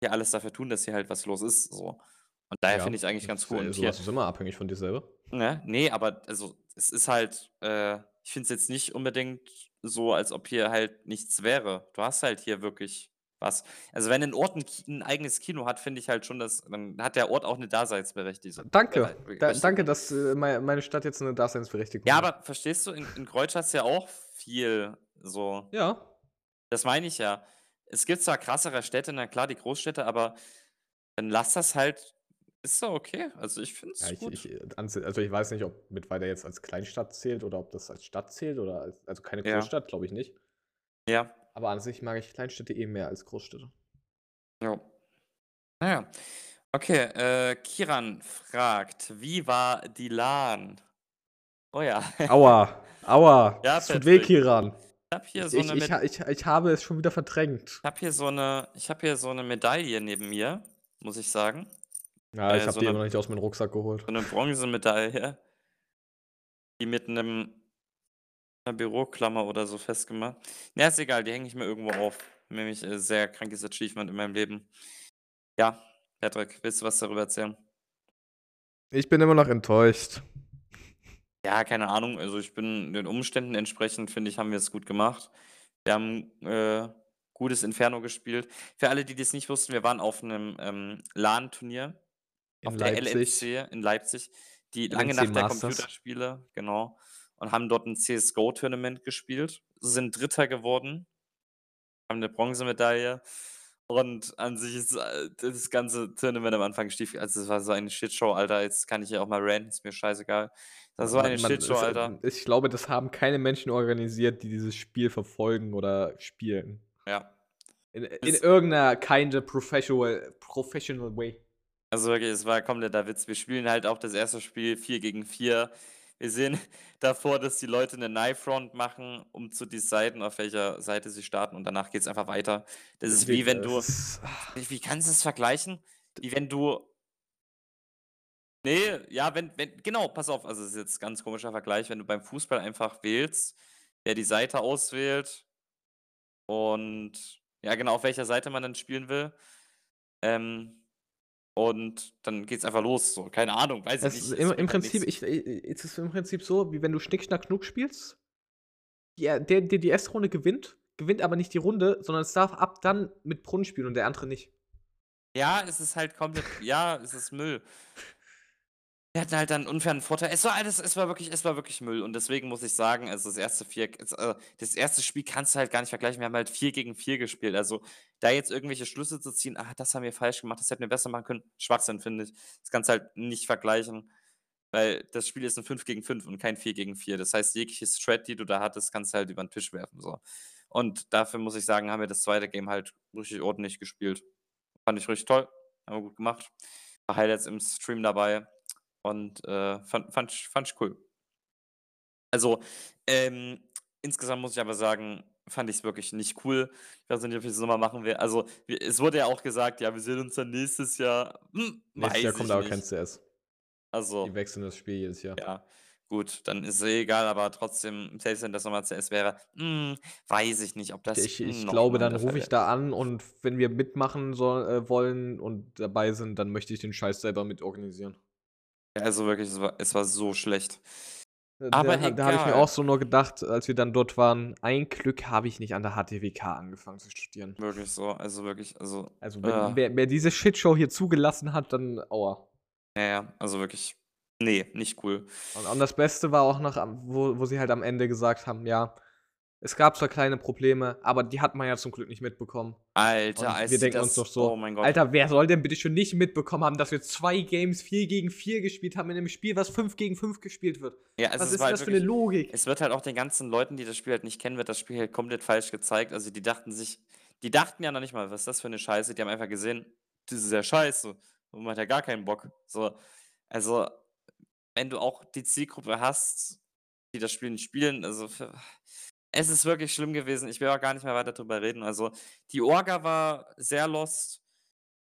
hier alles dafür tun, dass hier halt was los ist. So. Und daher Ja, finde ich eigentlich ganz cool. äh, Und hier, ist immer abhängig von dir selber. Ne? Ne, aber also es ist halt, äh, ich finde es jetzt nicht unbedingt so, als ob hier halt nichts wäre. Du hast halt hier wirklich was. Also wenn ein Ort ein, ein eigenes Kino hat, finde ich halt schon, dass dann hat der Ort auch eine Daseinsberechtigung. Danke. Da, danke, dass äh, mei- meine Stadt jetzt eine Daseinsberechtigung Ja, hat. aber verstehst du, in, in Kreuz hast du ja auch viel so. Ja. Das meine ich ja. Es gibt zwar krassere Städte, na klar, die Großstädte, aber dann lass das halt. Ist doch okay. Also ich finde es Ja, gut. ich, äh, also ich weiß nicht, ob Mittweida jetzt als Kleinstadt zählt oder ob das als Stadt zählt oder als, also keine Ja. Großstadt, glaube ich nicht. ja. Aber an sich mag ich Kleinstädte eh mehr als Großstädte. Ja. Naja. Okay, äh, Kiran fragt, wie war die LAN? Oh ja. Aua, aua, Ja, das tut weh. Kiran. Ich habe hier, so ich, eine ich, ha- ich, ich habe es schon wieder verdrängt. ich hab hier, so eine, ich hab hier so eine Medaille neben mir, muss ich sagen. Ja, Äh, ich habe so die eine- immer noch nicht aus meinem Rucksack geholt. So eine Bronzemedaille, die mit einem einer Büroklammer oder so festgemacht. Na, ist egal, die hänge ich mir irgendwo auf. Nämlich äh, sehr krankes Achievement in meinem Leben. Ja, Patrick, willst du was darüber erzählen? Ich bin immer noch enttäuscht. Ja, keine Ahnung. Also ich bin den Umständen entsprechend, finde ich, haben wir es gut gemacht. Wir haben äh, gutes Inferno gespielt. Für alle, die das nicht wussten, wir waren auf einem ähm, LAN-Turnier In auf der. LMC in Leipzig. Die lange LMC Nacht der Masters. Computerspiele, genau. Und haben dort ein CSGO-Tournament gespielt. Sind Dritter geworden. Haben eine Bronzemedaille. Und an sich ist äh, das ganze Tournament am Anfang stief. Also, es war so eine Shitshow, Alter. Jetzt kann ich hier auch mal ranten, ist mir scheißegal. Das war eine man- Shitshow, es- Alter. Ich glaube, das haben keine Menschen organisiert, die dieses Spiel verfolgen oder spielen. Ja. In, in irgendeiner kind professional, professional way. Also wirklich, es war kompletter Witz. Wir spielen halt auch das erste Spiel 4 gegen 4. Wir sehen davor, dass die Leute eine Knife-Round machen, um zu deciden, auf welcher Seite sie starten und danach geht es einfach weiter. Das ist wie wenn du. Wie, kannst du es vergleichen? Wie wenn du. Nee, ja, wenn, wenn, genau, pass auf, also es ist jetzt ein ganz komischer Vergleich, wenn du beim Fußball einfach wählst, der die Seite auswählt und ja, genau, auf welcher Seite man dann spielen will. Ähm, und dann geht's einfach los, so, keine Ahnung, weiß Es ich ist nicht. im, es im halt Prinzip, ich, ich- es ist im Prinzip so, wie wenn du Schnick, Schnack, Knuck spielst. Ja, der, der die erste Runde gewinnt, gewinnt aber nicht die Runde, sondern es darf ab dann mit Brunnen spielen und der andere nicht. Ja, es ist halt komplett, ja, es ist Müll. Wir hatten halt dann einen unfairen Vorteil. Es war alles, es war wirklich, es war wirklich Müll. Und deswegen muss ich sagen, also das erste vier, äh, das erste Spiel kannst du halt gar nicht vergleichen. Wir haben halt vier gegen vier gespielt. Also da jetzt irgendwelche Schlüsse zu ziehen, ah, das haben wir falsch gemacht, das hätten wir besser machen können, Schwachsinn, finde ich. Das kannst du halt nicht vergleichen. Weil das Spiel ist ein 5 gegen 5 und kein 4 gegen 4. Das heißt, jegliche Strat, die du da hattest, kannst du halt über den Tisch werfen. So. Und dafür muss ich sagen, haben wir das zweite Game halt richtig ordentlich gespielt. Fand ich richtig toll. Haben wir gut gemacht. War Highlights im Stream dabei. Und äh, fand, fand, ich- fand ich cool. Also, ähm, insgesamt muss ich aber sagen, fand ich's wirklich nicht cool. Ich weiß nicht, ob ich das noch mal machen werde. Also, es wurde ja auch gesagt: „Ja, wir sehen uns dann nächstes Jahr.“ Hm, Nächstes Jahr kommt ich aber kein. CS. Die Also wechseln das Spiel jedes Jahr. ja, gut, dann ist eh egal, aber trotzdem, selbst wenn das noch mal CS wäre, hm, weiß ich nicht, ob das Ich ich glaube, dann rufe ich da an und wenn wir mitmachen soll äh, wollen und dabei sind, dann möchte ich den Scheiß selber mitorganisieren. Also wirklich, es war es war so schlecht. Äh, Aber da da habe ich mir auch so nur gedacht, als wir dann dort waren: „Ein Glück habe ich nicht an der HTWK angefangen zu studieren.“ Wirklich so, also wirklich, also, Also, wenn äh. wer wer diese Shitshow hier zugelassen hat, dann aua. Ja, ja, also wirklich, ne, nicht cool. Und und das Beste war auch noch wo wo sie halt am Ende gesagt haben: „Ja, es gab zwar kleine Probleme, aber die hat man ja zum Glück nicht mitbekommen.“ Alter, als wir denken uns doch das oh so: mein Gott. „Alter, wer soll denn bitte schön nicht mitbekommen haben, dass wir 2 Games 4 gegen 4 gespielt haben in 'nem Spiel, was 5 gegen 5 gespielt wird?“ Ja, also Was ist halt das für 'ne wirklich Logik? es wird halt auch den ganzen Leuten, die das Spiel halt nicht kennen, wird das Spiel halt komplett falsch gezeigt. Also, die dachten sich die dachten ja noch nicht mal: „Was ist das für 'ne Scheiße?“ Die haben einfach gesehen: „Das ist ja scheiße und man hat ja gar keinen Bock.“ So, also, wenn du auch die Zielgruppe hast, die das Spiel nicht spielen, also für es ist wirklich schlimm gewesen. Ich will auch gar nicht mehr weiter drüber reden. Also, die Orga war sehr lost.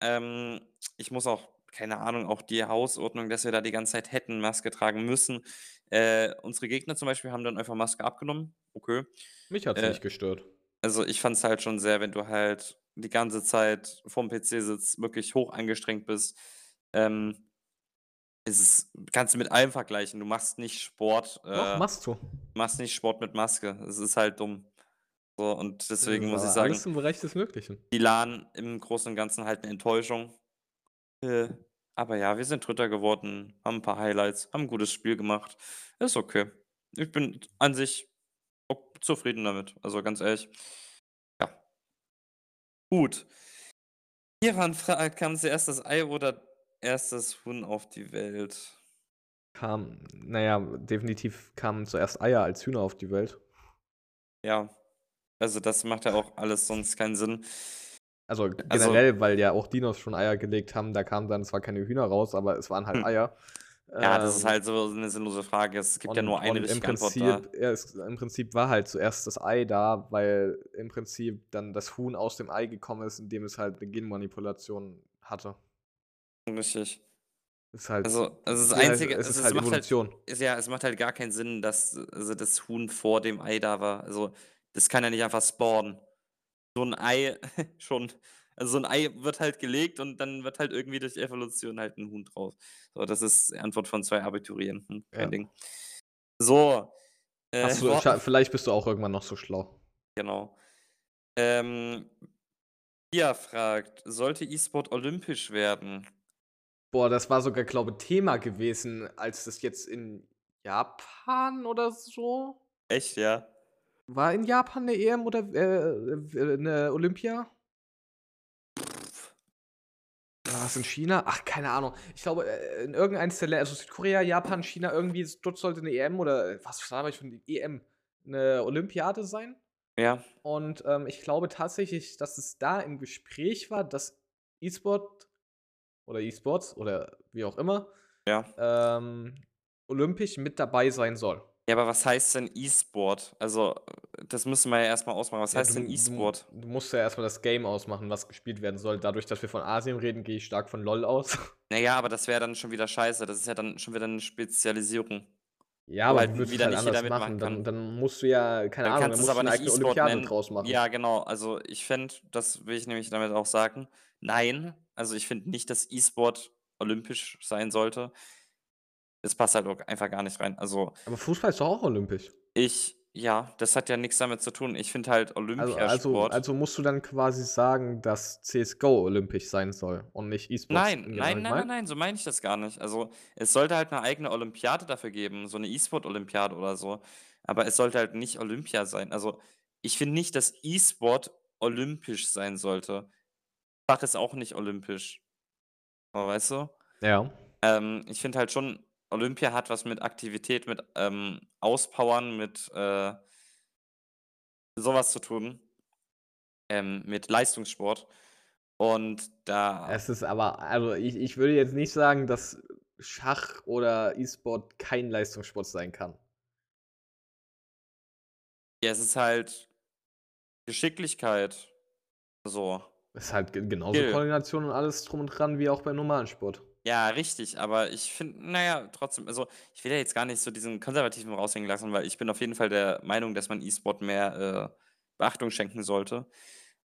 Ähm, ich muss auch keine Ahnung, auch die Hausordnung, dass wir da die ganze Zeit hätten Maske tragen müssen. Äh, unsere Gegner zum Beispiel haben dann einfach Maske abgenommen. Okay. Mich hat's Äh, nicht gestört. also, ich fand's halt schon sehr, wenn du halt die ganze Zeit vorm PC sitzt, wirklich hoch angestrengt bist, ähm ist es kannst du mit allem vergleichen. Du machst nicht Sport, Doch, äh machst du. machst nicht Sport mit Maske. Es ist halt dumm. So, und deswegen muss ich sagen alles im Bereich des Möglichen. die LAN im Großen und Ganzen halt 'ne Enttäuschung. Äh, aber ja, wir sind Dritter geworden, haben 'n paar Highlights, haben 'n gutes Spiel gemacht. Ist okay. Ich bin an sich zufrieden damit, also ganz ehrlich. Ja. Gut. Iran fragt: „Kam zuerst das Ei oder erst das Huhn auf die Welt?“ Kam na ja, definitiv kamen zuerst Eier als Hühner auf die Welt. Ja, also das macht ja auch alles sonst keinen Sinn. Also, Also generell, weil ja auch Dinos schon Eier gelegt haben, da kamen dann zwar keine Hühner raus, aber es waren halt Hm. Eier. Ja, das ist Ähm halt so 'ne sinnlose Frage. Es gibt ja und nur eine und im richtige Antwort da. Prinzip ja, es im Prinzip war halt zuerst das Ei da, weil im Prinzip dann das Huhn aus dem Ei gekommen ist, indem es halt 'ne Genmanipulation hatte. Richtig. Ist halt Also also das ja, es Einzige es ist es halt macht halt Evolution. ist ja es macht halt gar keinen Sinn, dass also das Huhn vor dem Ei da war. Also, das kann ja nicht einfach spawnen. So 'n Ei schon also so 'n Ei wird halt gelegt und dann wird halt irgendwie durch Evolution halt 'n Huhn draus. So, das ist Antwort von 2 Abiturienten, kein Ja. Ding. So, äh, du vielleicht bist du auch irgendwann noch so schlau. Genau. Ähm, Pia fragt: „Sollte E-Sport olympisch werden?“ Boah, das war sogar, glaube, Thema gewesen, als das jetzt in Japan oder so Echt, ja? war in Japan 'ne EM oder äh, w 'ne Olympia? Oder war's in China? Ach, keine Ahnung. Ich glaube, äh, in irgendeins der also Südkorea, Japan, China, irgendwie dort sollte 'ne EM oder was laber ich 'ne EM? 'Ne Olympiade sein. Ja. Und, ähm, ich glaube tatsächlich, dass es da im Gespräch war, dass E-Sport oder E-Sports oder wie auch immer, Ja. ähm, olympisch mit dabei sein soll. Ja, aber was heißt denn E-Sport? Also, das müssen wir ja erst mal ausmachen. Was Ja, heißt du denn du E-Sport? du musst ja erst mal das Game ausmachen, was gespielt werden soll. Dadurch, dass wir von Asien reden, gehe ich stark von LOL aus. Na ja, aber das wäre dann schon wieder scheiße. Das ist ja dann schon wieder 'ne Spezialisierung. Ja, aber halt wieder halt nicht jeder mitmachen machen? Dann dann musst du ja keine Dann Ahnung, kannst dann musst du aber 'ne nicht eigene E-Sport Olympiade nennen. draus machen. Ja, genau. Also, ich fände das will ich nämlich damit auch sagen, nein, also ich finde nicht, dass E-Sport olympisch sein sollte. Es passt halt auch einfach gar nicht rein. Also Aber Fußball ist doch auch olympisch. ich ja, das hat ja nix damit zu tun. Ich finde halt Also also Olympiasport also musst du dann quasi sagen, dass CS:GO olympisch sein soll und nicht E-Sports Nein, nein, nein, nein, nein, so meine ich das gar nicht. Also, es sollte halt 'ne eigene Olympiade dafür geben, so 'ne E-Sport-Olympiade oder so. Aber es sollte halt nicht Olympia sein. Also, ich finde nicht, dass E-Sport olympisch sein sollte. Schach ist auch nicht olympisch. So, weißt du? Ja. Ähm, ich finde halt schon, Olympia hat was mit Aktivität, mit, ähm, Auspowern, mit, äh so was zu tun ähm, mit Leistungssport. Und da Es ist aber also ich ich würde jetzt nicht sagen, dass Schach oder E-Sport kein Leistungssport sein kann. Ja, es ist halt Geschicklichkeit. So. Ist halt ge genauso Skill. Koordination und alles drum und dran wie auch beim normalen Sport. Ja, richtig, aber ich finde, naja, trotzdem, also ich will ja jetzt gar nicht so diesen Konservativen raushängen lassen, weil ich bin auf jeden Fall der Meinung, dass man E-Sport mehr äh, Beachtung schenken sollte.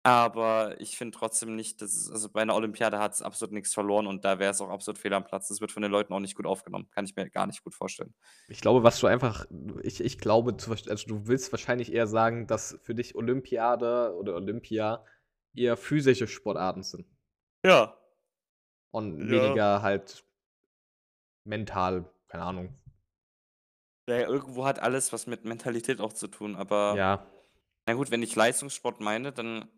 Aber ich finde trotzdem nicht, dass es, also bei einer Olympiade hat es absolut nichts verloren und da wäre es auch absolut fehl am Platz. Das wird von den Leuten auch nicht gut aufgenommen. Kann ich mir gar nicht gut vorstellen. Ich glaube, was du einfach, ich, ich glaube, also du willst wahrscheinlich eher sagen, dass für dich Olympiade oder Olympia eher physische Sportarten sind Ja. und Ja. weniger halt mental, keine Ahnung. Ja, irgendwo hat alles was mit Mentalität auch zu tun, aber Ja, na gut, wenn ich Leistungssport meine, dann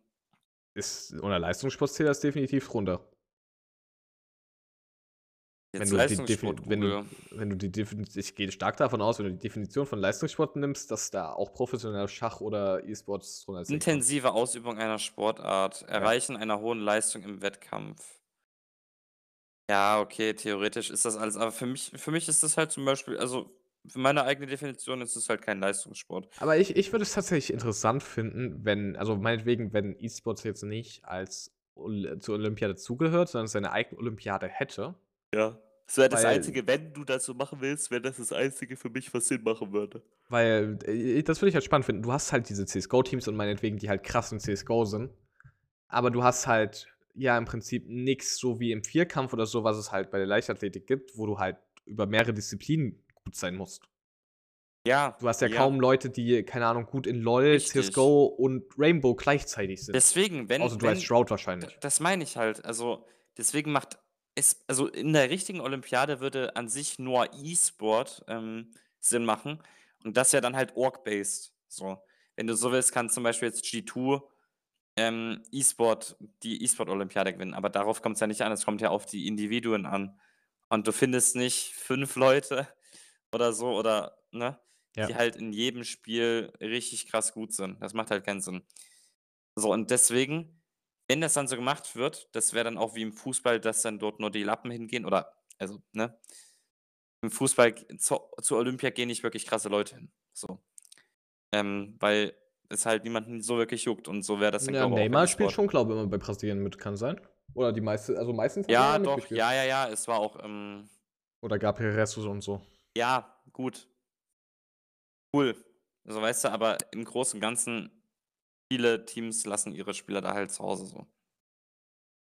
ist unter Leistungssport zählt das definitiv drunter. Jetzt Wenn du, die wenn, du, wenn du die Definition, ich gehe stark davon aus, wenn du die Definition von Leistungssport nimmst, dass da auch professioneller Schach oder E-Sports drunter kann. Intensive Ausübung einer Sportart, Erreichen einer hohen Leistung im Wettkampf. Ja, okay, theoretisch ist das alles, aber für mich, für mich ist das halt zum Beispiel, also für meine eigene Definition ist es halt kein Leistungssport. Aber ich, ich würde es tatsächlich interessant finden, wenn, also meinetwegen, wenn E-Sports jetzt nicht als zur Olympiade zugehört, sondern seine eigene Olympiade hätte. Ja. Das wäre das Weil- Einzige, wenn du das so machen willst, wäre das das Einzige für mich, was Sinn machen würde. Weil, äh, das würde ich halt spannend finden. Du hast halt diese CSGO-Teams und meinetwegen, die halt krass in CSGO sind. Aber du hast halt, ja, im Prinzip nichts so wie im Vierkampf oder so, was es halt bei der Leichtathletik gibt, wo du halt über mehrere Disziplinen gut sein musst. Ja. Du hast ja, kaum Leute, die, keine Ahnung, gut in LoL, Richtig. CSGO und Rainbow gleichzeitig sind. Deswegen, wenn. Außer du wenn heißt Shroud wahrscheinlich. Das meine ich halt. Also, deswegen macht es, also in der richtigen Olympiade würde an sich nur E-Sport ähm, Sinn machen. Und das ja dann halt Org-based. So. Wenn du so willst, kann zum Beispiel jetzt G2 ähm, E-Sport, die E-Sport-Olympiade gewinnen. Aber darauf kommt es ja nicht an, es kommt ja auf die Individuen an. Und du findest nicht fünf Leute oder so oder, ne? Ja. Die halt in jedem Spiel richtig krass gut sind. Das macht halt keinen Sinn. So, und deswegen, wenn das dann so gemacht wird, das wäre dann auch wie im Fußball, dass dann dort nur die Lappen hingehen oder, also, ne? Im Fußball zur, zur Olympia gehen nicht wirklich krasse Leute hin. So. Ähm, weil es halt niemanden so wirklich juckt und so wäre das dann, Ja, glaube ich, auch Neymar spielt schon, glaube ich, immer bei Brasilien mit, kann sein. Oder die meiste, also meistens Ja, doch, mitgespielt. ja, ja, ja, es war auch, ähm, Oder Gabriel Jesus und so. ja, gut. Cool. Also, weißt du, aber im Großen und Ganzen, viele Teams lassen ihre Spieler da halt zu Hause so.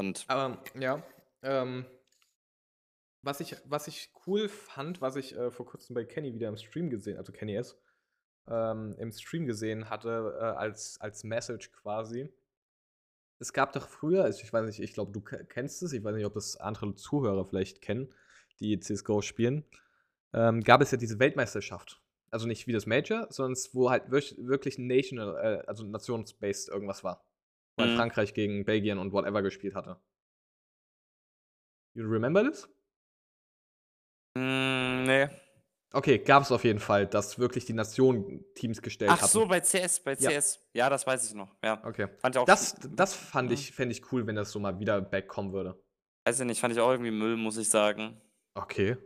Und Aber ja, ähm, was ich, was ich cool fand, was ich äh, vor kurzem bei Kenny wieder im Stream gesehen, also Kenny S, ähm, im Stream gesehen hatte, äh, als, als Message quasi. Es gab doch früher, also ich weiß nicht, ich glaube, du ke- kennst es, ich weiß nicht, ob das andere Zuhörer vielleicht kennen, die CSGO spielen, ähm, gab es ja diese Weltmeisterschaft. Also nicht wie das Major, sondern wo halt wirk- wirklich national, äh, also nationsbased irgendwas war. Halt Mhm. Frankreich gegen Belgien und whatever gespielt hatte. You remember this? Mm, nee. Okay, gab es auf jeden Fall, dass wirklich die Nationen Teams gestellt Ach hatten. so, bei CS, bei. CS. Ja, das weiß ich noch. Ja. Okay. Fand ich auch. Das, das fand Mhm. ich, fände ich cool, wenn das so mal wieder backkommen würde. Weiß ich nicht, fand ich auch irgendwie Müll, muss ich sagen. Okay.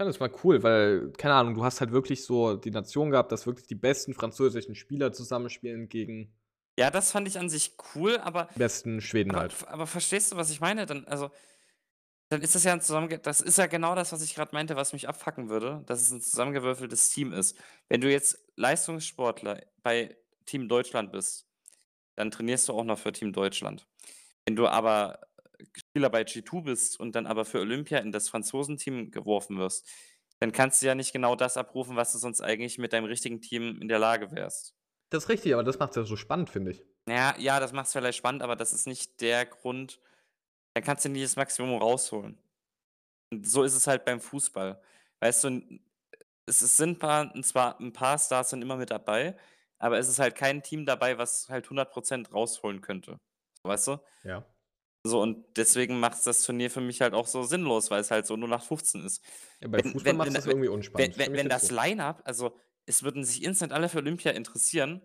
Fand das mal cool, weil, keine Ahnung, du hast halt wirklich so die Nation gehabt, dass wirklich die besten französischen Spieler zusammenspielen gegen Ja, das fand ich an sich cool, aber, die besten Schweden aber, halt. aber verstehst du, was ich meine? Dann, also, dann ist das ja ein zusammenge das ist ja genau das, was ich gerade meinte, was mich abfacken würde, dass es ein zusammengewürfeltes Team ist. Wenn du jetzt Leistungssportler bei Team Deutschland bist, dann trainierst du auch noch für Team Deutschland. Wenn du aber Spieler bei G2 bist und dann aber für Olympia in das Franzosenteam geworfen wirst, dann kannst du ja nicht genau das abrufen, was du sonst eigentlich mit deinem richtigen Team in der Lage wärst. Das ist richtig, aber das macht es ja so spannend, finde ich. Ja, ja, das macht es vielleicht spannend, aber das ist nicht der Grund. Dann kannst du nie das Maximum rausholen. Und so ist es halt beim Fußball. Weißt du, es sind paar, zwar ein paar Stars sind immer mit dabei, aber es ist halt kein Team dabei, was halt 100% rausholen könnte. Weißt du? Ja. So, und deswegen macht das Turnier für mich halt auch so sinnlos, weil es halt so nur nach 15 ist. ja bei Wenn- Fußball wenn- macht wenn- das irgendwie unspannend. wenn, wenn das. Line-Up, also es würden sich instant alle für Olympia interessieren,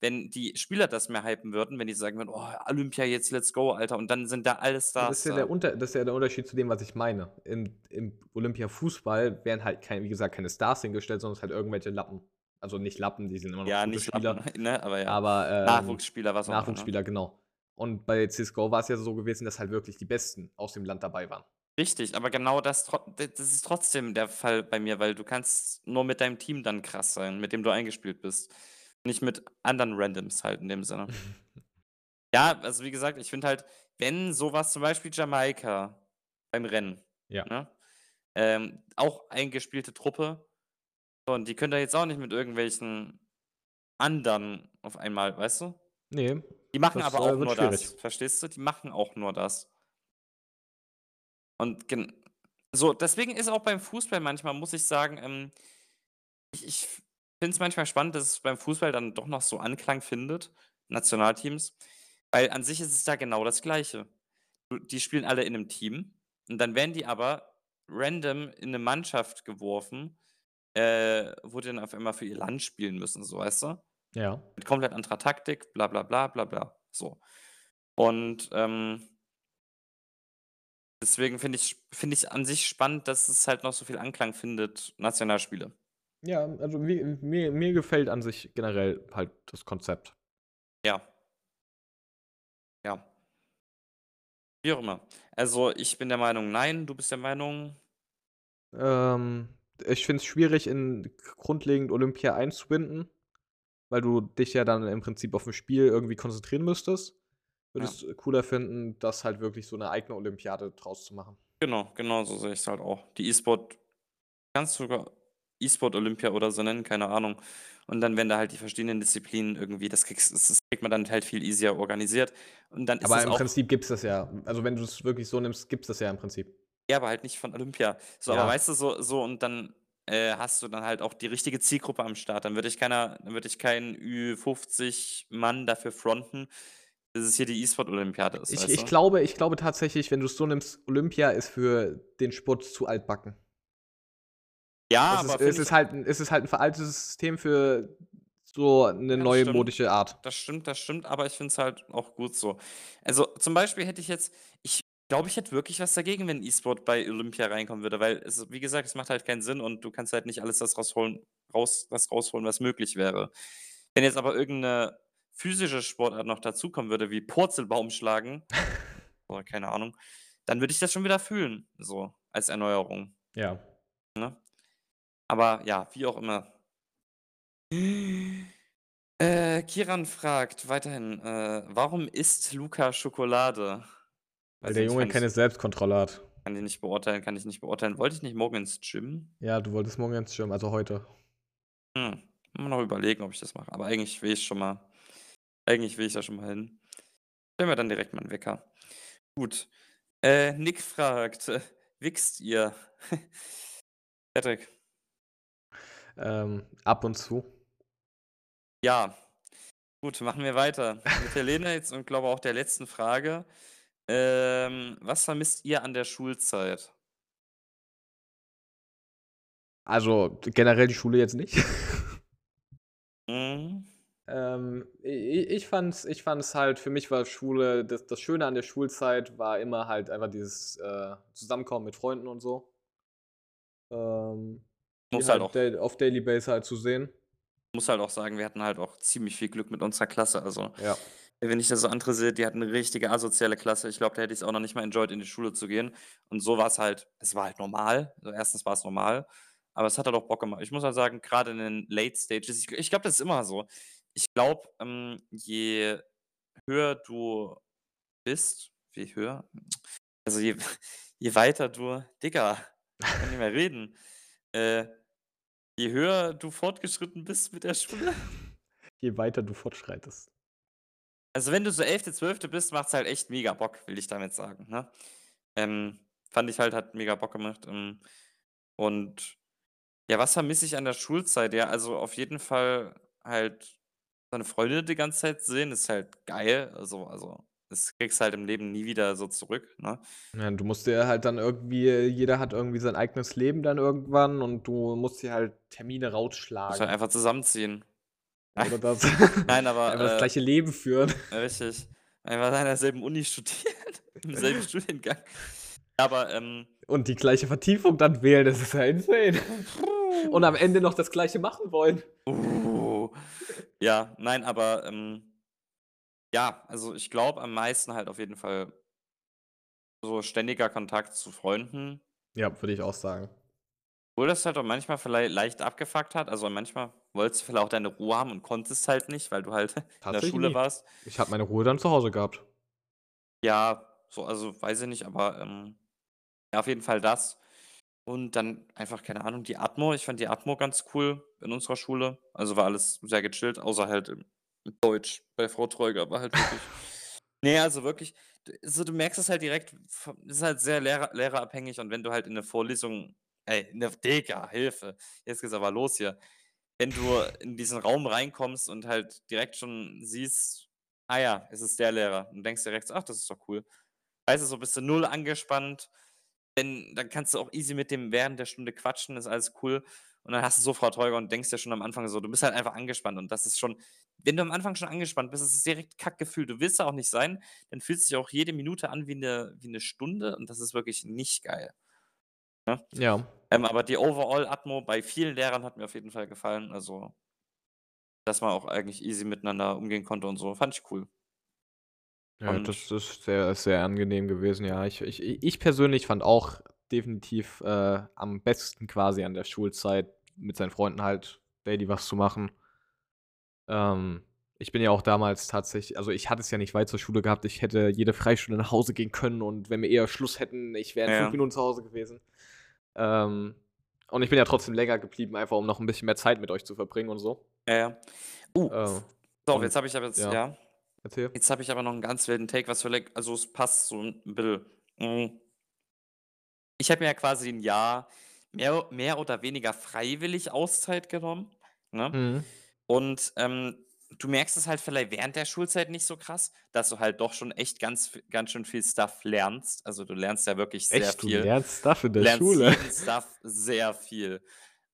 wenn die Spieler das mehr hypen würden, wenn die sagen würden, oh, Olympia jetzt, let's go, Alter, und dann sind da alle Stars das, ist ja da. der Unter das ist ja der Unterschied zu dem, was ich meine. Im, im Olympia-Fußball werden halt, kein, wie gesagt, keine Stars hingestellt, sondern es halt irgendwelche Lappen. Also nicht Lappen, die sind immer noch Ja, gute nicht Spieler. Lappen, ne, aber ja. Aber, ähm, Nachwuchsspieler, was auch immer, ne? Nachwuchsspieler, genau. Und bei CS:GO war es ja so gewesen, dass halt wirklich die Besten aus dem Land dabei waren. Richtig, aber genau das das ist trotzdem der Fall bei mir, weil du kannst nur mit deinem Team dann krass sein, mit dem du eingespielt bist. Nicht mit anderen Randoms halt in dem Sinne. Ja, also wie gesagt, ich finde halt, wenn so was zum Beispiel Jamaika beim Rennen, Ja. ne? Ähm, auch eingespielte Truppe. Und die können da jetzt auch nicht mit irgendwelchen anderen auf einmal, weißt du? Ne, Die machen das, aber äh, auch nur schwierig. das, verstehst du? Die machen auch nur das. Und so, deswegen ist auch beim Fußball manchmal, muss ich sagen, ähm ich ich finde es manchmal spannend, dass es beim Fußball dann doch noch so Anklang findet, Nationalteams, weil an sich ist es da genau das Gleiche. Die spielen alle in 'nem Team und dann werden die aber random in 'ne Mannschaft geworfen, äh, wo die dann auf einmal für ihr Land spielen müssen, so, weißt du? Ja. Mit komplett anderer Taktik, bla bla bla bla bla, so. Und, ähm deswegen finde ich finde ich an sich spannend, dass es halt noch so viel Anklang findet, Nationalspiele. Ja, also mi mir mir gefällt an sich generell halt das Konzept. Ja. Ja. Wie auch immer. Also, ich bin der Meinung, nein, du bist der Meinung Ähm, ich finde es schwierig, in grundlegend Olympia einzubinden, weil du dich ja dann im Prinzip aufm Spiel irgendwie konzentrieren müsstest. Würde Ja. es cooler finden, das halt wirklich so 'ne eigene Olympiade draus zu machen. Genau, genau so sehe ich's halt auch. Die E-Sport kannst du sogar E-Sport Olympia oder so nennen, keine Ahnung. Und dann werden da halt die verschiedenen Disziplinen irgendwie das kriegst das das kriegt man dann halt viel easier organisiert. Und dann ist Aber es im auch Prinzip gibt's das ja. Also, wenn du's wirklich so nimmst, gibt's das ja im Prinzip. Ja, aber halt nicht von Olympia. So, aber Ja. weißt du, so so und dann, äh, hast du dann halt auch die richtige Zielgruppe am Start. Dann würde dich keiner dann würde dich kein Ü50 Mann dafür fronten, dass es hier die E-Sport Olympiade ist, Ich ich du? glaube ich glaube tatsächlich, wenn du's so nimmst, Olympia ist für den Sport zu altbacken. Ja, Es aber ist es ist ich halt es ist halt 'n veraltetes System für so 'ne Ja, neue stimmt. modische Art. Das stimmt, das stimmt, aber ich finde es halt auch gut so. Also, zum Beispiel hätte ich jetzt ich glaube, ich hätte wirklich was dagegen, wenn E-Sport bei Olympia reinkommen würde, weil es wie gesagt, es macht halt keinen Sinn und du kannst halt nicht alles das rausholen raus das rausholen, was möglich wäre. Wenn jetzt aber irgend 'ne physische Sportart noch dazukommen würde, wie Purzelbaum schlagen oder keine Ahnung, dann würde ich das schon wieder fühlen, so als Erneuerung, Ja. ne? Aber ja, wie auch immer. Äh, Kiran fragt weiterhin, äh: „Warum isst Luca Schokolade?“ Weil der Junge ich keine Selbstkontrolle hat. kann ich nicht beurteilen kann ich nicht beurteilen. Wollte ich nicht morgen ins Gym? Ja, du wolltest morgen ins Gym, also heute. Hm, muss noch überlegen, ob ich das mache, aber eigentlich will ich schon mal eigentlich will ich da schon mal hin. Stellen wir dann direkt mal 'n Wecker. Gut. Äh, Nick fragt: äh, „Wichst ihr?“ Patrick. Ähm, ab und zu. Ja. Gut, machen wir weiter mit Helene jetzt und glaube auch der letzten Frage. Ähm, was vermisst ihr an der Schulzeit? Also, generell die Schule jetzt nicht. Mhm. Ähm, i i ich fand's ich fand's halt für mich war Schule das das Schöne an der Schulzeit war immer halt einfach dieses, äh, Zusammenkommen mit Freunden und so. Ähm, Muss halt halt auch auf Daily Base halt zu sehen. muss halt auch sagen, wir hatten halt auch ziemlich viel Glück mit unserer Klasse. Also, Ja. Wenn ich da so andere sehe, die hatten 'ne richtige asoziale Klasse. Ich glaube, da hätte ich's auch noch nicht mal enjoyed, in die Schule zu gehen. Und so war's halt es war halt normal. Also, erstens war's normal, aber es hat halt auch Bock gemacht. Ich muss halt sagen, grade in den Late Stages ich ich glaube, das ist immer so. Ich glaube, ähm, je höher du bist wie höher? Also, je je weiter du Digga, ich kann nicht mehr reden. Äh, je höher du fortgeschritten bist mit der Schule Je weiter du fortschreitest. Also, wenn du so 11., 12. bist, macht's halt echt mega Bock, will ich damit sagen, ne? Ähm, fand ich halt, hat mega Bock gemacht, ähm, und ja, was vermisse ich an der Schulzeit? Ja, also, auf jeden Fall halt seine Freunde die ganze Zeit sehen, ist halt geil. Also also, das kriegst du halt im Leben nie wieder so zurück, ne? Ja, du musst dir halt dann irgendwie jeder hat irgendwie sein eigenes Leben dann irgendwann und du musst dir halt Termine Musst halt rausschlagen. einfach zusammenziehen. Oder das Nein, aber, einfach das äh gleiche Leben führen. Richtig. Einfach an derselben Uni studieren, im selben Studiengang. Aber, ähm Und die gleiche Vertiefung dann wählen, das ist ja insane. und am Ende noch das Gleiche machen wollen. Uh. Ja, nein, aber, ähm ja, also ich glaube am meisten halt auf jeden Fall so ständiger Kontakt zu Freunden. Ja, würde ich auch sagen. Obwohl das halt auch manchmal vielleicht leicht abgefuckt hat. Also manchmal wolltest du vielleicht auch deine Ruhe haben und konntest halt nicht, weil du halt in der Schule nie. warst. Ich habe meine Ruhe dann zu Hause gehabt. Ja, so, also weiß ich nicht, aber ähm, ja, auf jeden Fall das. Und dann einfach, keine Ahnung, die Atmo. Ich fand die Atmo ganz cool in unserer Schule. Also war alles sehr gechillt, außer halt im Deutsch bei Frau Treuger, war halt wirklich. Ne, also wirklich, so du merkst es halt direkt, ist halt sehr lehrer lehrerabhängig und wenn du halt in 'ne Vorlesung ey, 'ne Digga, Hilfe, jetzt geht's aber los hier. Wenn du in diesen Raum reinkommst und halt direkt schon siehst: „Ah ja, es ist der Lehrer“ und denkst direkt „Ach, das ist doch cool.“ Weißt du, so bist du null angespannt, denn dann kannst du auch easy mit dem während der Stunde quatschen, ist alles cool. Und dann hast du so Frau Treuger und denkst dir schon am Anfang so du bist halt einfach angespannt und das ist schon wenn du am Anfang schon angespannt bist, ist es direkt Kackgefühl. Du willst da auch nicht sein, dann fühlt sich auch jede Minute an wie 'ne wie 'ne Stunde und das ist wirklich nicht geil. Ne? Ja. Ähm, aber die Overall Atmo bei vielen Lehrern hat mir auf jeden Fall gefallen. Also dass man auch eigentlich easy miteinander umgehen konnte und so, fand ich cool. Ja, Und das ist sehr sehr angenehm gewesen, ja. Ich ich ich persönlich fand auch definitiv, äh, am besten quasi an der Schulzeit mit seinen Freunden halt daily was zu machen. Ähm, ich bin ja auch damals tatsächlich also, ich hatte es ja nicht weit zur Schule gehabt. Ich hätte jede Freistunde nach Hause gehen können und wenn wir eher Schluss hätten, ich wäre in 5 Ja. Minuten zu Hause gewesen. Ähm, und ich bin ja trotzdem länger geblieben, einfach um noch 'n bisschen mehr Zeit mit euch zu verbringen und so. Ja, ja. Uh, Äh, so, jetzt habe ich aber jetzt ja. ja? Erzähl. Jetzt habe ich aber noch 'n ganz wilden Take, was vielleicht also, es passt so 'n bisschen. Hm ich habe mir ja quasi 'n Jahr mehr mehr oder weniger freiwillig Auszeit genommen, ne? Mhm. Und, ähm, du merkst es halt vielleicht während der Schulzeit nicht so krass, dass du halt doch schon echt ganz ganz schön viel Stuff lernst. Also, du lernst ja wirklich sehr Echt, du viel. lernst Stuff in Du der lernst Schule? Stuff sehr viel.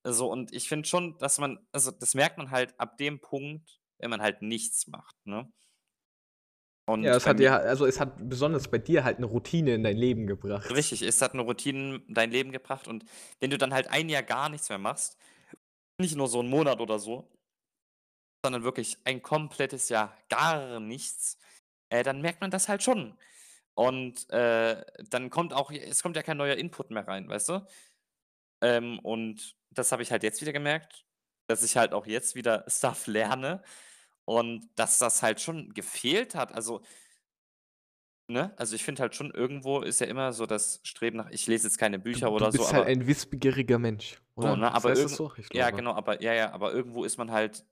So, und ich finde schon, dass man also, das merkt man halt ab dem Punkt, wenn man halt nichts macht, ne? Ja, Und es bei hat ha also, es hat besonders bei dir halt 'ne Routine in dein Leben gebracht. Richtig, es hat 'ne Routine in dein Leben gebracht und wenn du dann halt ein Jahr gar nichts mehr machst, nicht nur so 'n Monat oder so sondern wirklich ein komplettes Jahr gar nichts, äh, dann merkt man das halt schon. Und, äh, dann kommt auch es kommt ja kein neuer Input mehr rein, weißt du? Ähm, und das habe ich halt jetzt wieder gemerkt, dass ich halt auch jetzt wieder Stuff lerne und dass das halt schon gefehlt hat. Also ne? Also, ich finde halt schon, irgendwo ist ja immer so das Streben nach ich lese jetzt keine Du Bücher du oder so, bist halt aber ein wissbegieriger Mensch, so, oder? ne? Das Aber heißt das irgend so? Ja, genau, aber ja, ja, aber irgendwo ist man halt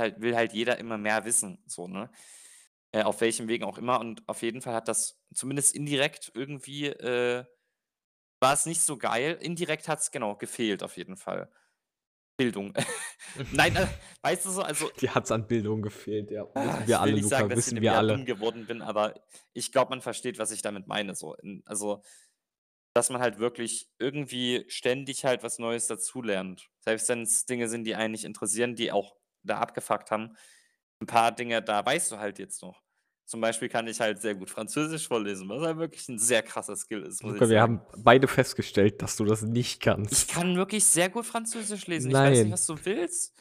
halt will halt jeder immer mehr wissen, so, ne? Äh, auf welchen Wegen auch immer und auf jeden Fall hat das zumindest indirekt irgendwie, äh war es nicht so geil. Indirekt hat's, genau, gefehlt auf jeden Fall. Bildung. Nein, äh, weißt du so, also Dir hat's an Bildung gefehlt, ja. Ah, Wissen ich wir will alle, nicht sagen, Luca, dass ich wir alle. geworden bin, aber ich glaube, man versteht, was ich damit meine so. Also, dass man halt wirklich irgendwie ständig halt was Neues dazulernt. Selbst wenn's Dinge sind, die einen nicht interessieren, die auch da abgefuckt haben. 'N paar Dinge, da weißt du halt jetzt noch. Zum Beispiel kann ich halt sehr gut Französisch vorlesen, was halt wirklich 'n sehr krasser Skill ist, ich Luca, wir haben beide festgestellt, dass du das nicht Ich kannst. kann wirklich sehr gut Französisch lesen. Ich weiß nicht, Nein. was du willst.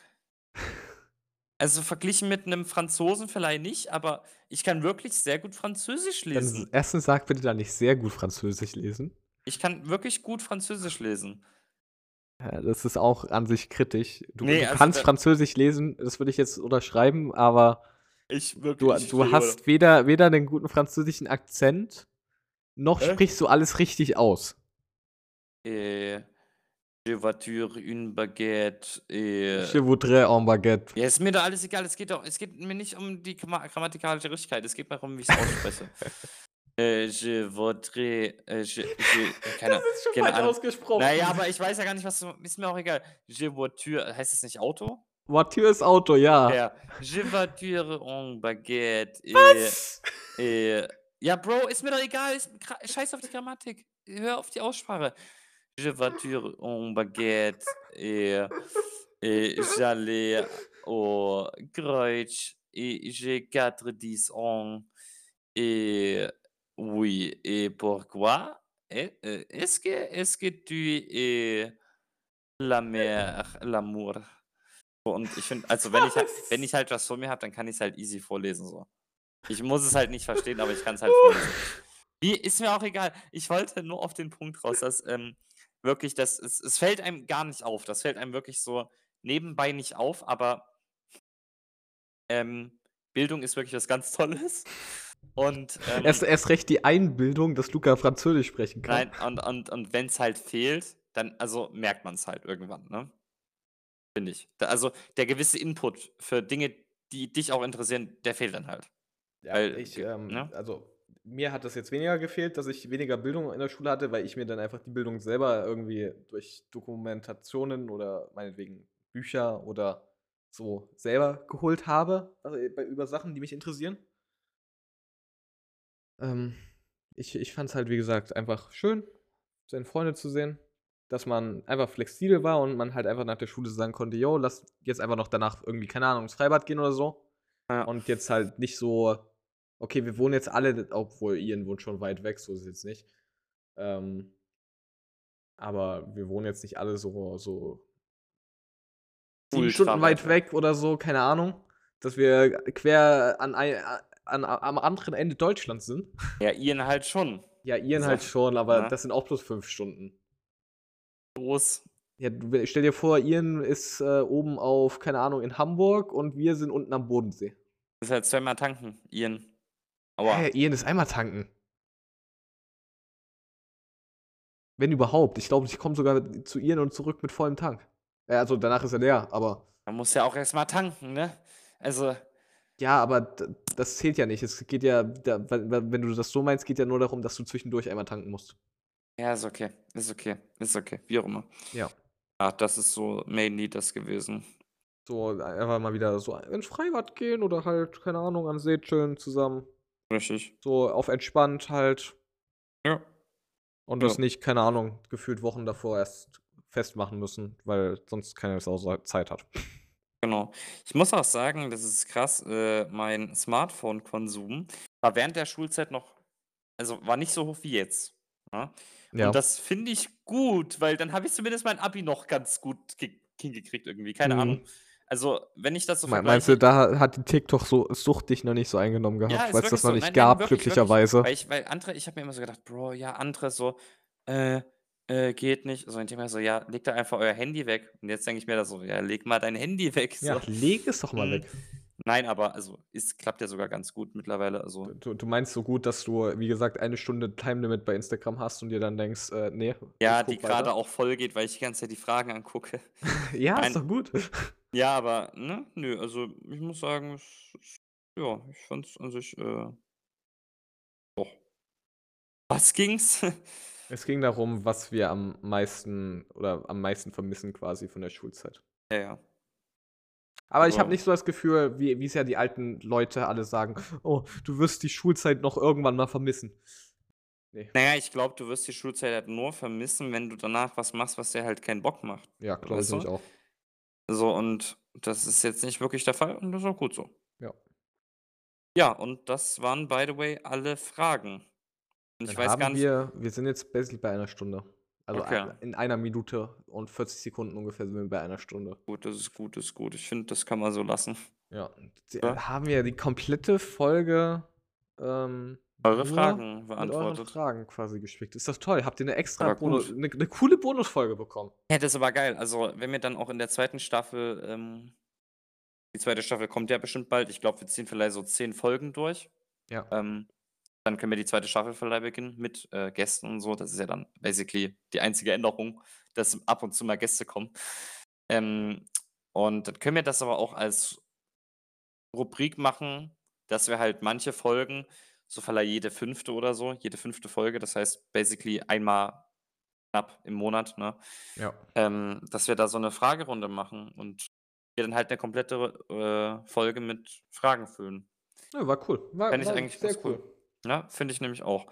Also, verglichen mit 'nem Franzosen vielleicht nicht, aber ich kann wirklich sehr gut Französisch Dann lesen. 1. sag bitte dann nicht sehr gut Französisch lesen. Ich kann wirklich gut Französisch lesen. Ja, das ist auch an sich kritisch. Du Ne, du also kannst da Französisch lesen, das würde ich jetzt unterschreiben, aber Ich du wirklich, ich du stehe hast weder weder 'nen guten französischen Akzent, noch Hä? sprichst du alles richtig aus. Äh, je voiture une baguette, äh Je voudrais un baguette. Ja, ist mir doch alles egal. Es geht doch es geht mir nicht um die gramma grammatikalische Richtigkeit. Es geht mir darum, wie ich's ausspreche. Äh, je voudrais, äh, je je keine Das ist schon keine falsch Ahnung. ausgesprochen. Na ja, aber ich weiß ja gar nicht, was du ist mir auch egal. Je voiture heißt das nicht Auto? Voiture ist Auto, ja. Ja. Je voiture un baguette, äh, Was? äh ja, Bro, ist mir doch egal. Ist scheiß auf die Grammatik. Hör auf die Aussprache. Je voiture un baguette, äh, äh, j'allais au Kreuz, et j'ai 4-10 ans, et oui, et pourquoi? Heu, est-ce que est-ce que tu es La mer, l'amour. Und ich finde, also wenn ich, halt, wenn ich halt was vor mir habe, dann kann ich es halt easy vorlesen. So. Ich muss es halt nicht verstehen, aber ich kann es halt vorlesen. Wie, ist mir auch egal. Ich wollte nur auf den Punkt raus, dass ähm, wirklich, das, es, es fällt einem gar nicht auf. Das fällt einem wirklich so nebenbei nicht auf, aber ähm, Bildung ist wirklich was ganz Tolles. Und, ähm, erst, erst recht die Einbildung, dass Luca Französisch sprechen kann. Nein, und, und, und wenn es halt fehlt, dann also merkt man es halt irgendwann, ne? Finde ich. Da, also der gewisse Input für Dinge, die dich auch interessieren, der fehlt dann halt. Ja, weil, ich, ähm, ne? also mir hat das jetzt weniger gefehlt, dass ich weniger Bildung in der Schule hatte, weil ich mir dann einfach die Bildung selber irgendwie durch Dokumentationen oder meinetwegen Bücher oder so selber geholt habe, also über Sachen, die mich interessieren. Ähm, ich ich fand es halt, wie gesagt, einfach schön, seine Freunde zu sehen, dass man einfach flexibel war und man halt einfach nach der Schule sagen konnte: „Jo, lass jetzt einfach noch danach irgendwie, keine Ahnung, ins Freibad gehen oder so.“ Ja. Und jetzt halt nicht so: „Okay, wir wohnen jetzt alle“ obwohl Ian wohnt schon weit weg, so ist es jetzt nicht. Ähm aber wir wohnen jetzt nicht alle so so 7 Stunden weit weg oder so, keine Ahnung, dass wir quer an ei an, am anderen Ende Deutschlands sind. Ja, Ian halt schon. Ja, Ian so. halt schon, aber ja. das sind auch bloß fünf Stunden. Groß. Ja, stell dir vor, Ian ist äh, oben auf, keine Ahnung, in Hamburg und wir sind unten am Bodensee. Das ist halt zweimal tanken, Ian. Aua. Hä, Ian ist einmal tanken. Wenn überhaupt. Ich glaube, ich komme sogar zu Ian und zurück mit vollem Tank. Ja, also danach ist er leer, aber. Man muss ja auch erstmal tanken, ne? Also. Ja, aber das zählt ja nicht. Es geht ja, wenn du das so meinst, geht ja nur darum, dass du zwischendurch einmal tanken musst. Ja, ist okay. Ist okay. Ist okay. Wie auch immer. Ja. Ach, das ist so mainly das gewesen. So, einfach mal wieder so ins Freibad gehen oder halt, keine Ahnung, am See chillen zusammen. Richtig. So auf entspannt halt. Ja. Und das ja. nicht, keine Ahnung, gefühlt Wochen davor erst festmachen müssen, weil sonst keiner Zeit hat. Genau. Ich muss auch sagen, das ist krass, äh, mein Smartphone-Konsum war während der Schulzeit noch, also war nicht so hoch wie jetzt. Ja? Ja. Und das finde ich gut, weil dann habe ich zumindest mein Abi noch ganz gut hingekriegt irgendwie. Keine mhm. Ahnung. Also, wenn ich das so vergleiche. Meinst du, da hat die TikTok so Sucht dich noch nicht so eingenommen gehabt, ja, weil es das noch so. nicht nein, gab, nein, wirklich, glücklicherweise. Wirklich, weil, ich, weil andere, ich habe mir immer so gedacht, Bro, ja, andere so, äh, äh, geht nicht. So, und ich so, ja, legt da einfach euer Handy weg. Und jetzt denke ich mir da so, ja, leg mal dein Handy weg. So. Ja, leg es doch mal mhm. weg. Nein, aber also es klappt ja sogar ganz gut mittlerweile. Also. Du, du meinst so gut, dass du, wie gesagt, eine Stunde Time Limit bei Instagram hast und dir dann denkst, äh, nee. Ja, die gerade auch voll geht, weil ich die ganze Zeit die Fragen angucke. ja, Nein. ist doch gut. Ja, aber, ne, nö, also ich muss sagen, es, es, ja, ich fand's an sich, äh, doch. Was ging's? Es ging darum, was wir am meisten oder am meisten vermissen quasi von der Schulzeit. Ja, ja. Aber ich habe nicht so das Gefühl, wie es ja die alten Leute alle sagen: „Oh, du wirst die Schulzeit noch irgendwann mal vermissen.“ Ne. Na ja, ich glaube, du wirst die Schulzeit halt nur vermissen, wenn du danach was machst, was dir halt keinen Bock macht. Ja, glaube ich auch. So, und das ist jetzt nicht wirklich der Fall und das ist auch gut so. Ja. Ja, und das waren, by the way, alle Fragen. Und ich Dann weiß gar nicht. wir wir sind jetzt basically bei einer Stunde. Also Okay. in einer Minute und 40 Sekunden ungefähr sind wir bei einer Stunde. Gut, das ist gut, das ist gut. Ich finde, das kann man so lassen. Ja, Ja. haben wir die komplette Folge ähm, Eure Fragen mit euren beantwortet. Fragen quasi gespickt. Ist das toll? Habt ihr eine extra Bonus, eine, eine coole Bonusfolge bekommen? Ja, das ist aber geil. Also, wenn wir dann auch in der zweiten Staffel, ähm, die zweite Staffel kommt ja bestimmt bald. Ich glaube, wir ziehen vielleicht so zehn Folgen durch. Ja. Ähm, dann können wir die zweite Staffel vielleicht beginnen mit äh, Gästen und so. Das ist ja dann basically die einzige Änderung, dass ab und zu mal Gäste kommen. Ähm, und dann können wir das aber auch als Rubrik machen, dass wir halt manche Folgen, so vielleicht jede fünfte oder so, jede fünfte Folge, das heißt basically einmal knapp im Monat, ne? Ja. Ähm, dass wir da so eine Fragerunde machen und wir dann halt eine komplette äh, Folge mit Fragen füllen. Ja, war cool. War, Fände ich war eigentlich sehr cool. cool. Ja, finde ich nämlich auch.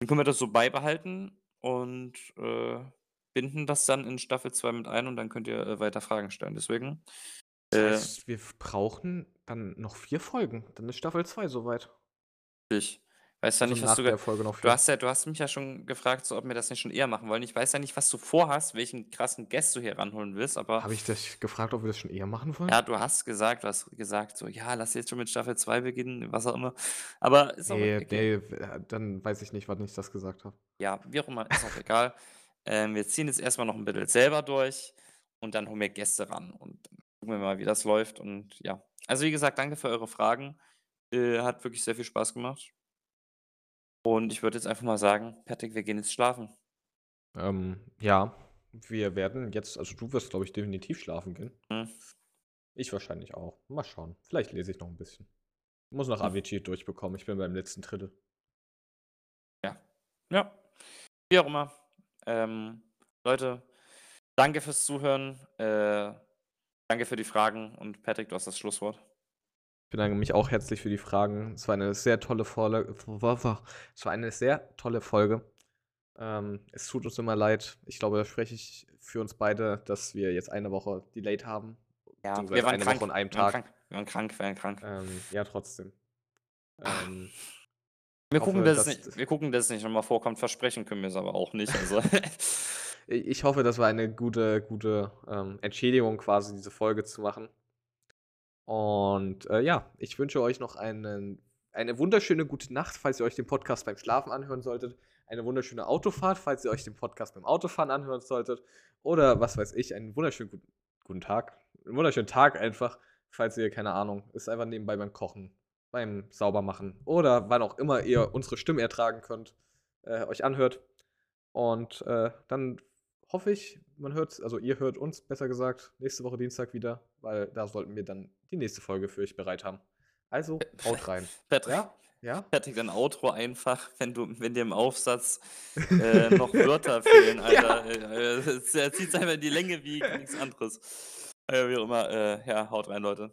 Dann können wir das so beibehalten und, äh, binden das dann in Staffel 2 mit ein und dann könnt ihr, äh, weiter Fragen stellen. Deswegen, Das äh heißt, wir brauchen dann noch vier Folgen. Dann ist Staffel 2 soweit. Richtig. Weiß ja Also nicht, was du der Folge noch du hast ja du hast mich ja schon gefragt, so ob wir das nicht schon eher machen wollen. Ich weiß ja nicht, was du vorhast, welchen krassen Guest du hier ranholen willst, aber Habe ich dich gefragt, ob wir das schon eher machen wollen? ja, du hast gesagt du hast gesagt so: „Ja, lass jetzt schon mit Staffel 2 beginnen“, was auch immer. Aber ist auch Ne, okay. ne, w dann weiß ich nicht, wann ich das gesagt habe. Ja, wie auch immer, ist auch egal. Ähm, wir ziehen jetzt erst mal noch 'n bisschen selber durch und dann holen wir Gäste ran und gucken wir mal, wie das läuft und ja. Also, wie gesagt, danke für eure Fragen. Äh, hat wirklich sehr viel Spaß gemacht. Und ich würde jetzt einfach mal sagen, Patrick, wir gehen jetzt schlafen. Ähm, ja, wir werden jetzt also, du wirst, glaube ich, definitiv schlafen gehen. Mhm. Ich wahrscheinlich auch. Mal schauen. Vielleicht lese ich noch 'n bisschen. Muss noch Hm. Avicii durchbekommen. Ich bin beim letzten Drittel. Ja. Ja. Wie auch immer. Ähm, Leute, danke fürs Zuhören. Äh, danke für die Fragen und Patrick, du hast das Schlusswort. Ich bedanke mich auch herzlich für die Fragen. Es war eine sehr tolle Vorla es war eine sehr tolle Folge. Ähm, es tut uns immer leid. Ich glaube, da spreche ich für uns beide, dass wir jetzt eine Woche delayed haben, Ja, wir waren eine krank. Woche und einem Wir waren Tag. krank. Wir waren krank, wir waren krank. Ähm, ja, trotzdem. Ähm, Wir gucken, hoffe, dass es dass nicht wir gucken, dass es nicht noch mal vorkommt. Versprechen können wir es aber auch nicht, also ich hoffe, das war eine gute gute, ähm, Entschädigung quasi, diese Folge zu machen. Und, äh, ja, ich wünsche euch noch einen eine wunderschöne gute Nacht, falls ihr euch den Podcast beim Schlafen anhören solltet. Eine wunderschöne Autofahrt, falls ihr euch den Podcast beim Autofahren anhören solltet. Oder was weiß ich, einen wunderschönen guten guten Tag. 'N wunderschönen Tag einfach, falls ihr, keine Ahnung, es einfach nebenbei beim Kochen, beim Saubermachen oder wann auch immer ihr unsere Stimmen ertragen könnt, äh, euch anhört. Und, äh, dann hoffe ich, man hört's also, ihr hört uns, besser gesagt, nächste Woche Dienstag wieder, weil da sollten wir dann die nächste Folge für euch bereit haben. Also, haut rein. Patrick Ja? Ja? Patrick, dein Outro einfach, wenn du wenn dir im Aufsatz, äh, noch Wörter fehlen, Ja. Alter. Äh, äh, er zieht's einfach in die Länge wie nix anderes. Äh, wie auch immer, äh, ja, haut rein, Leute.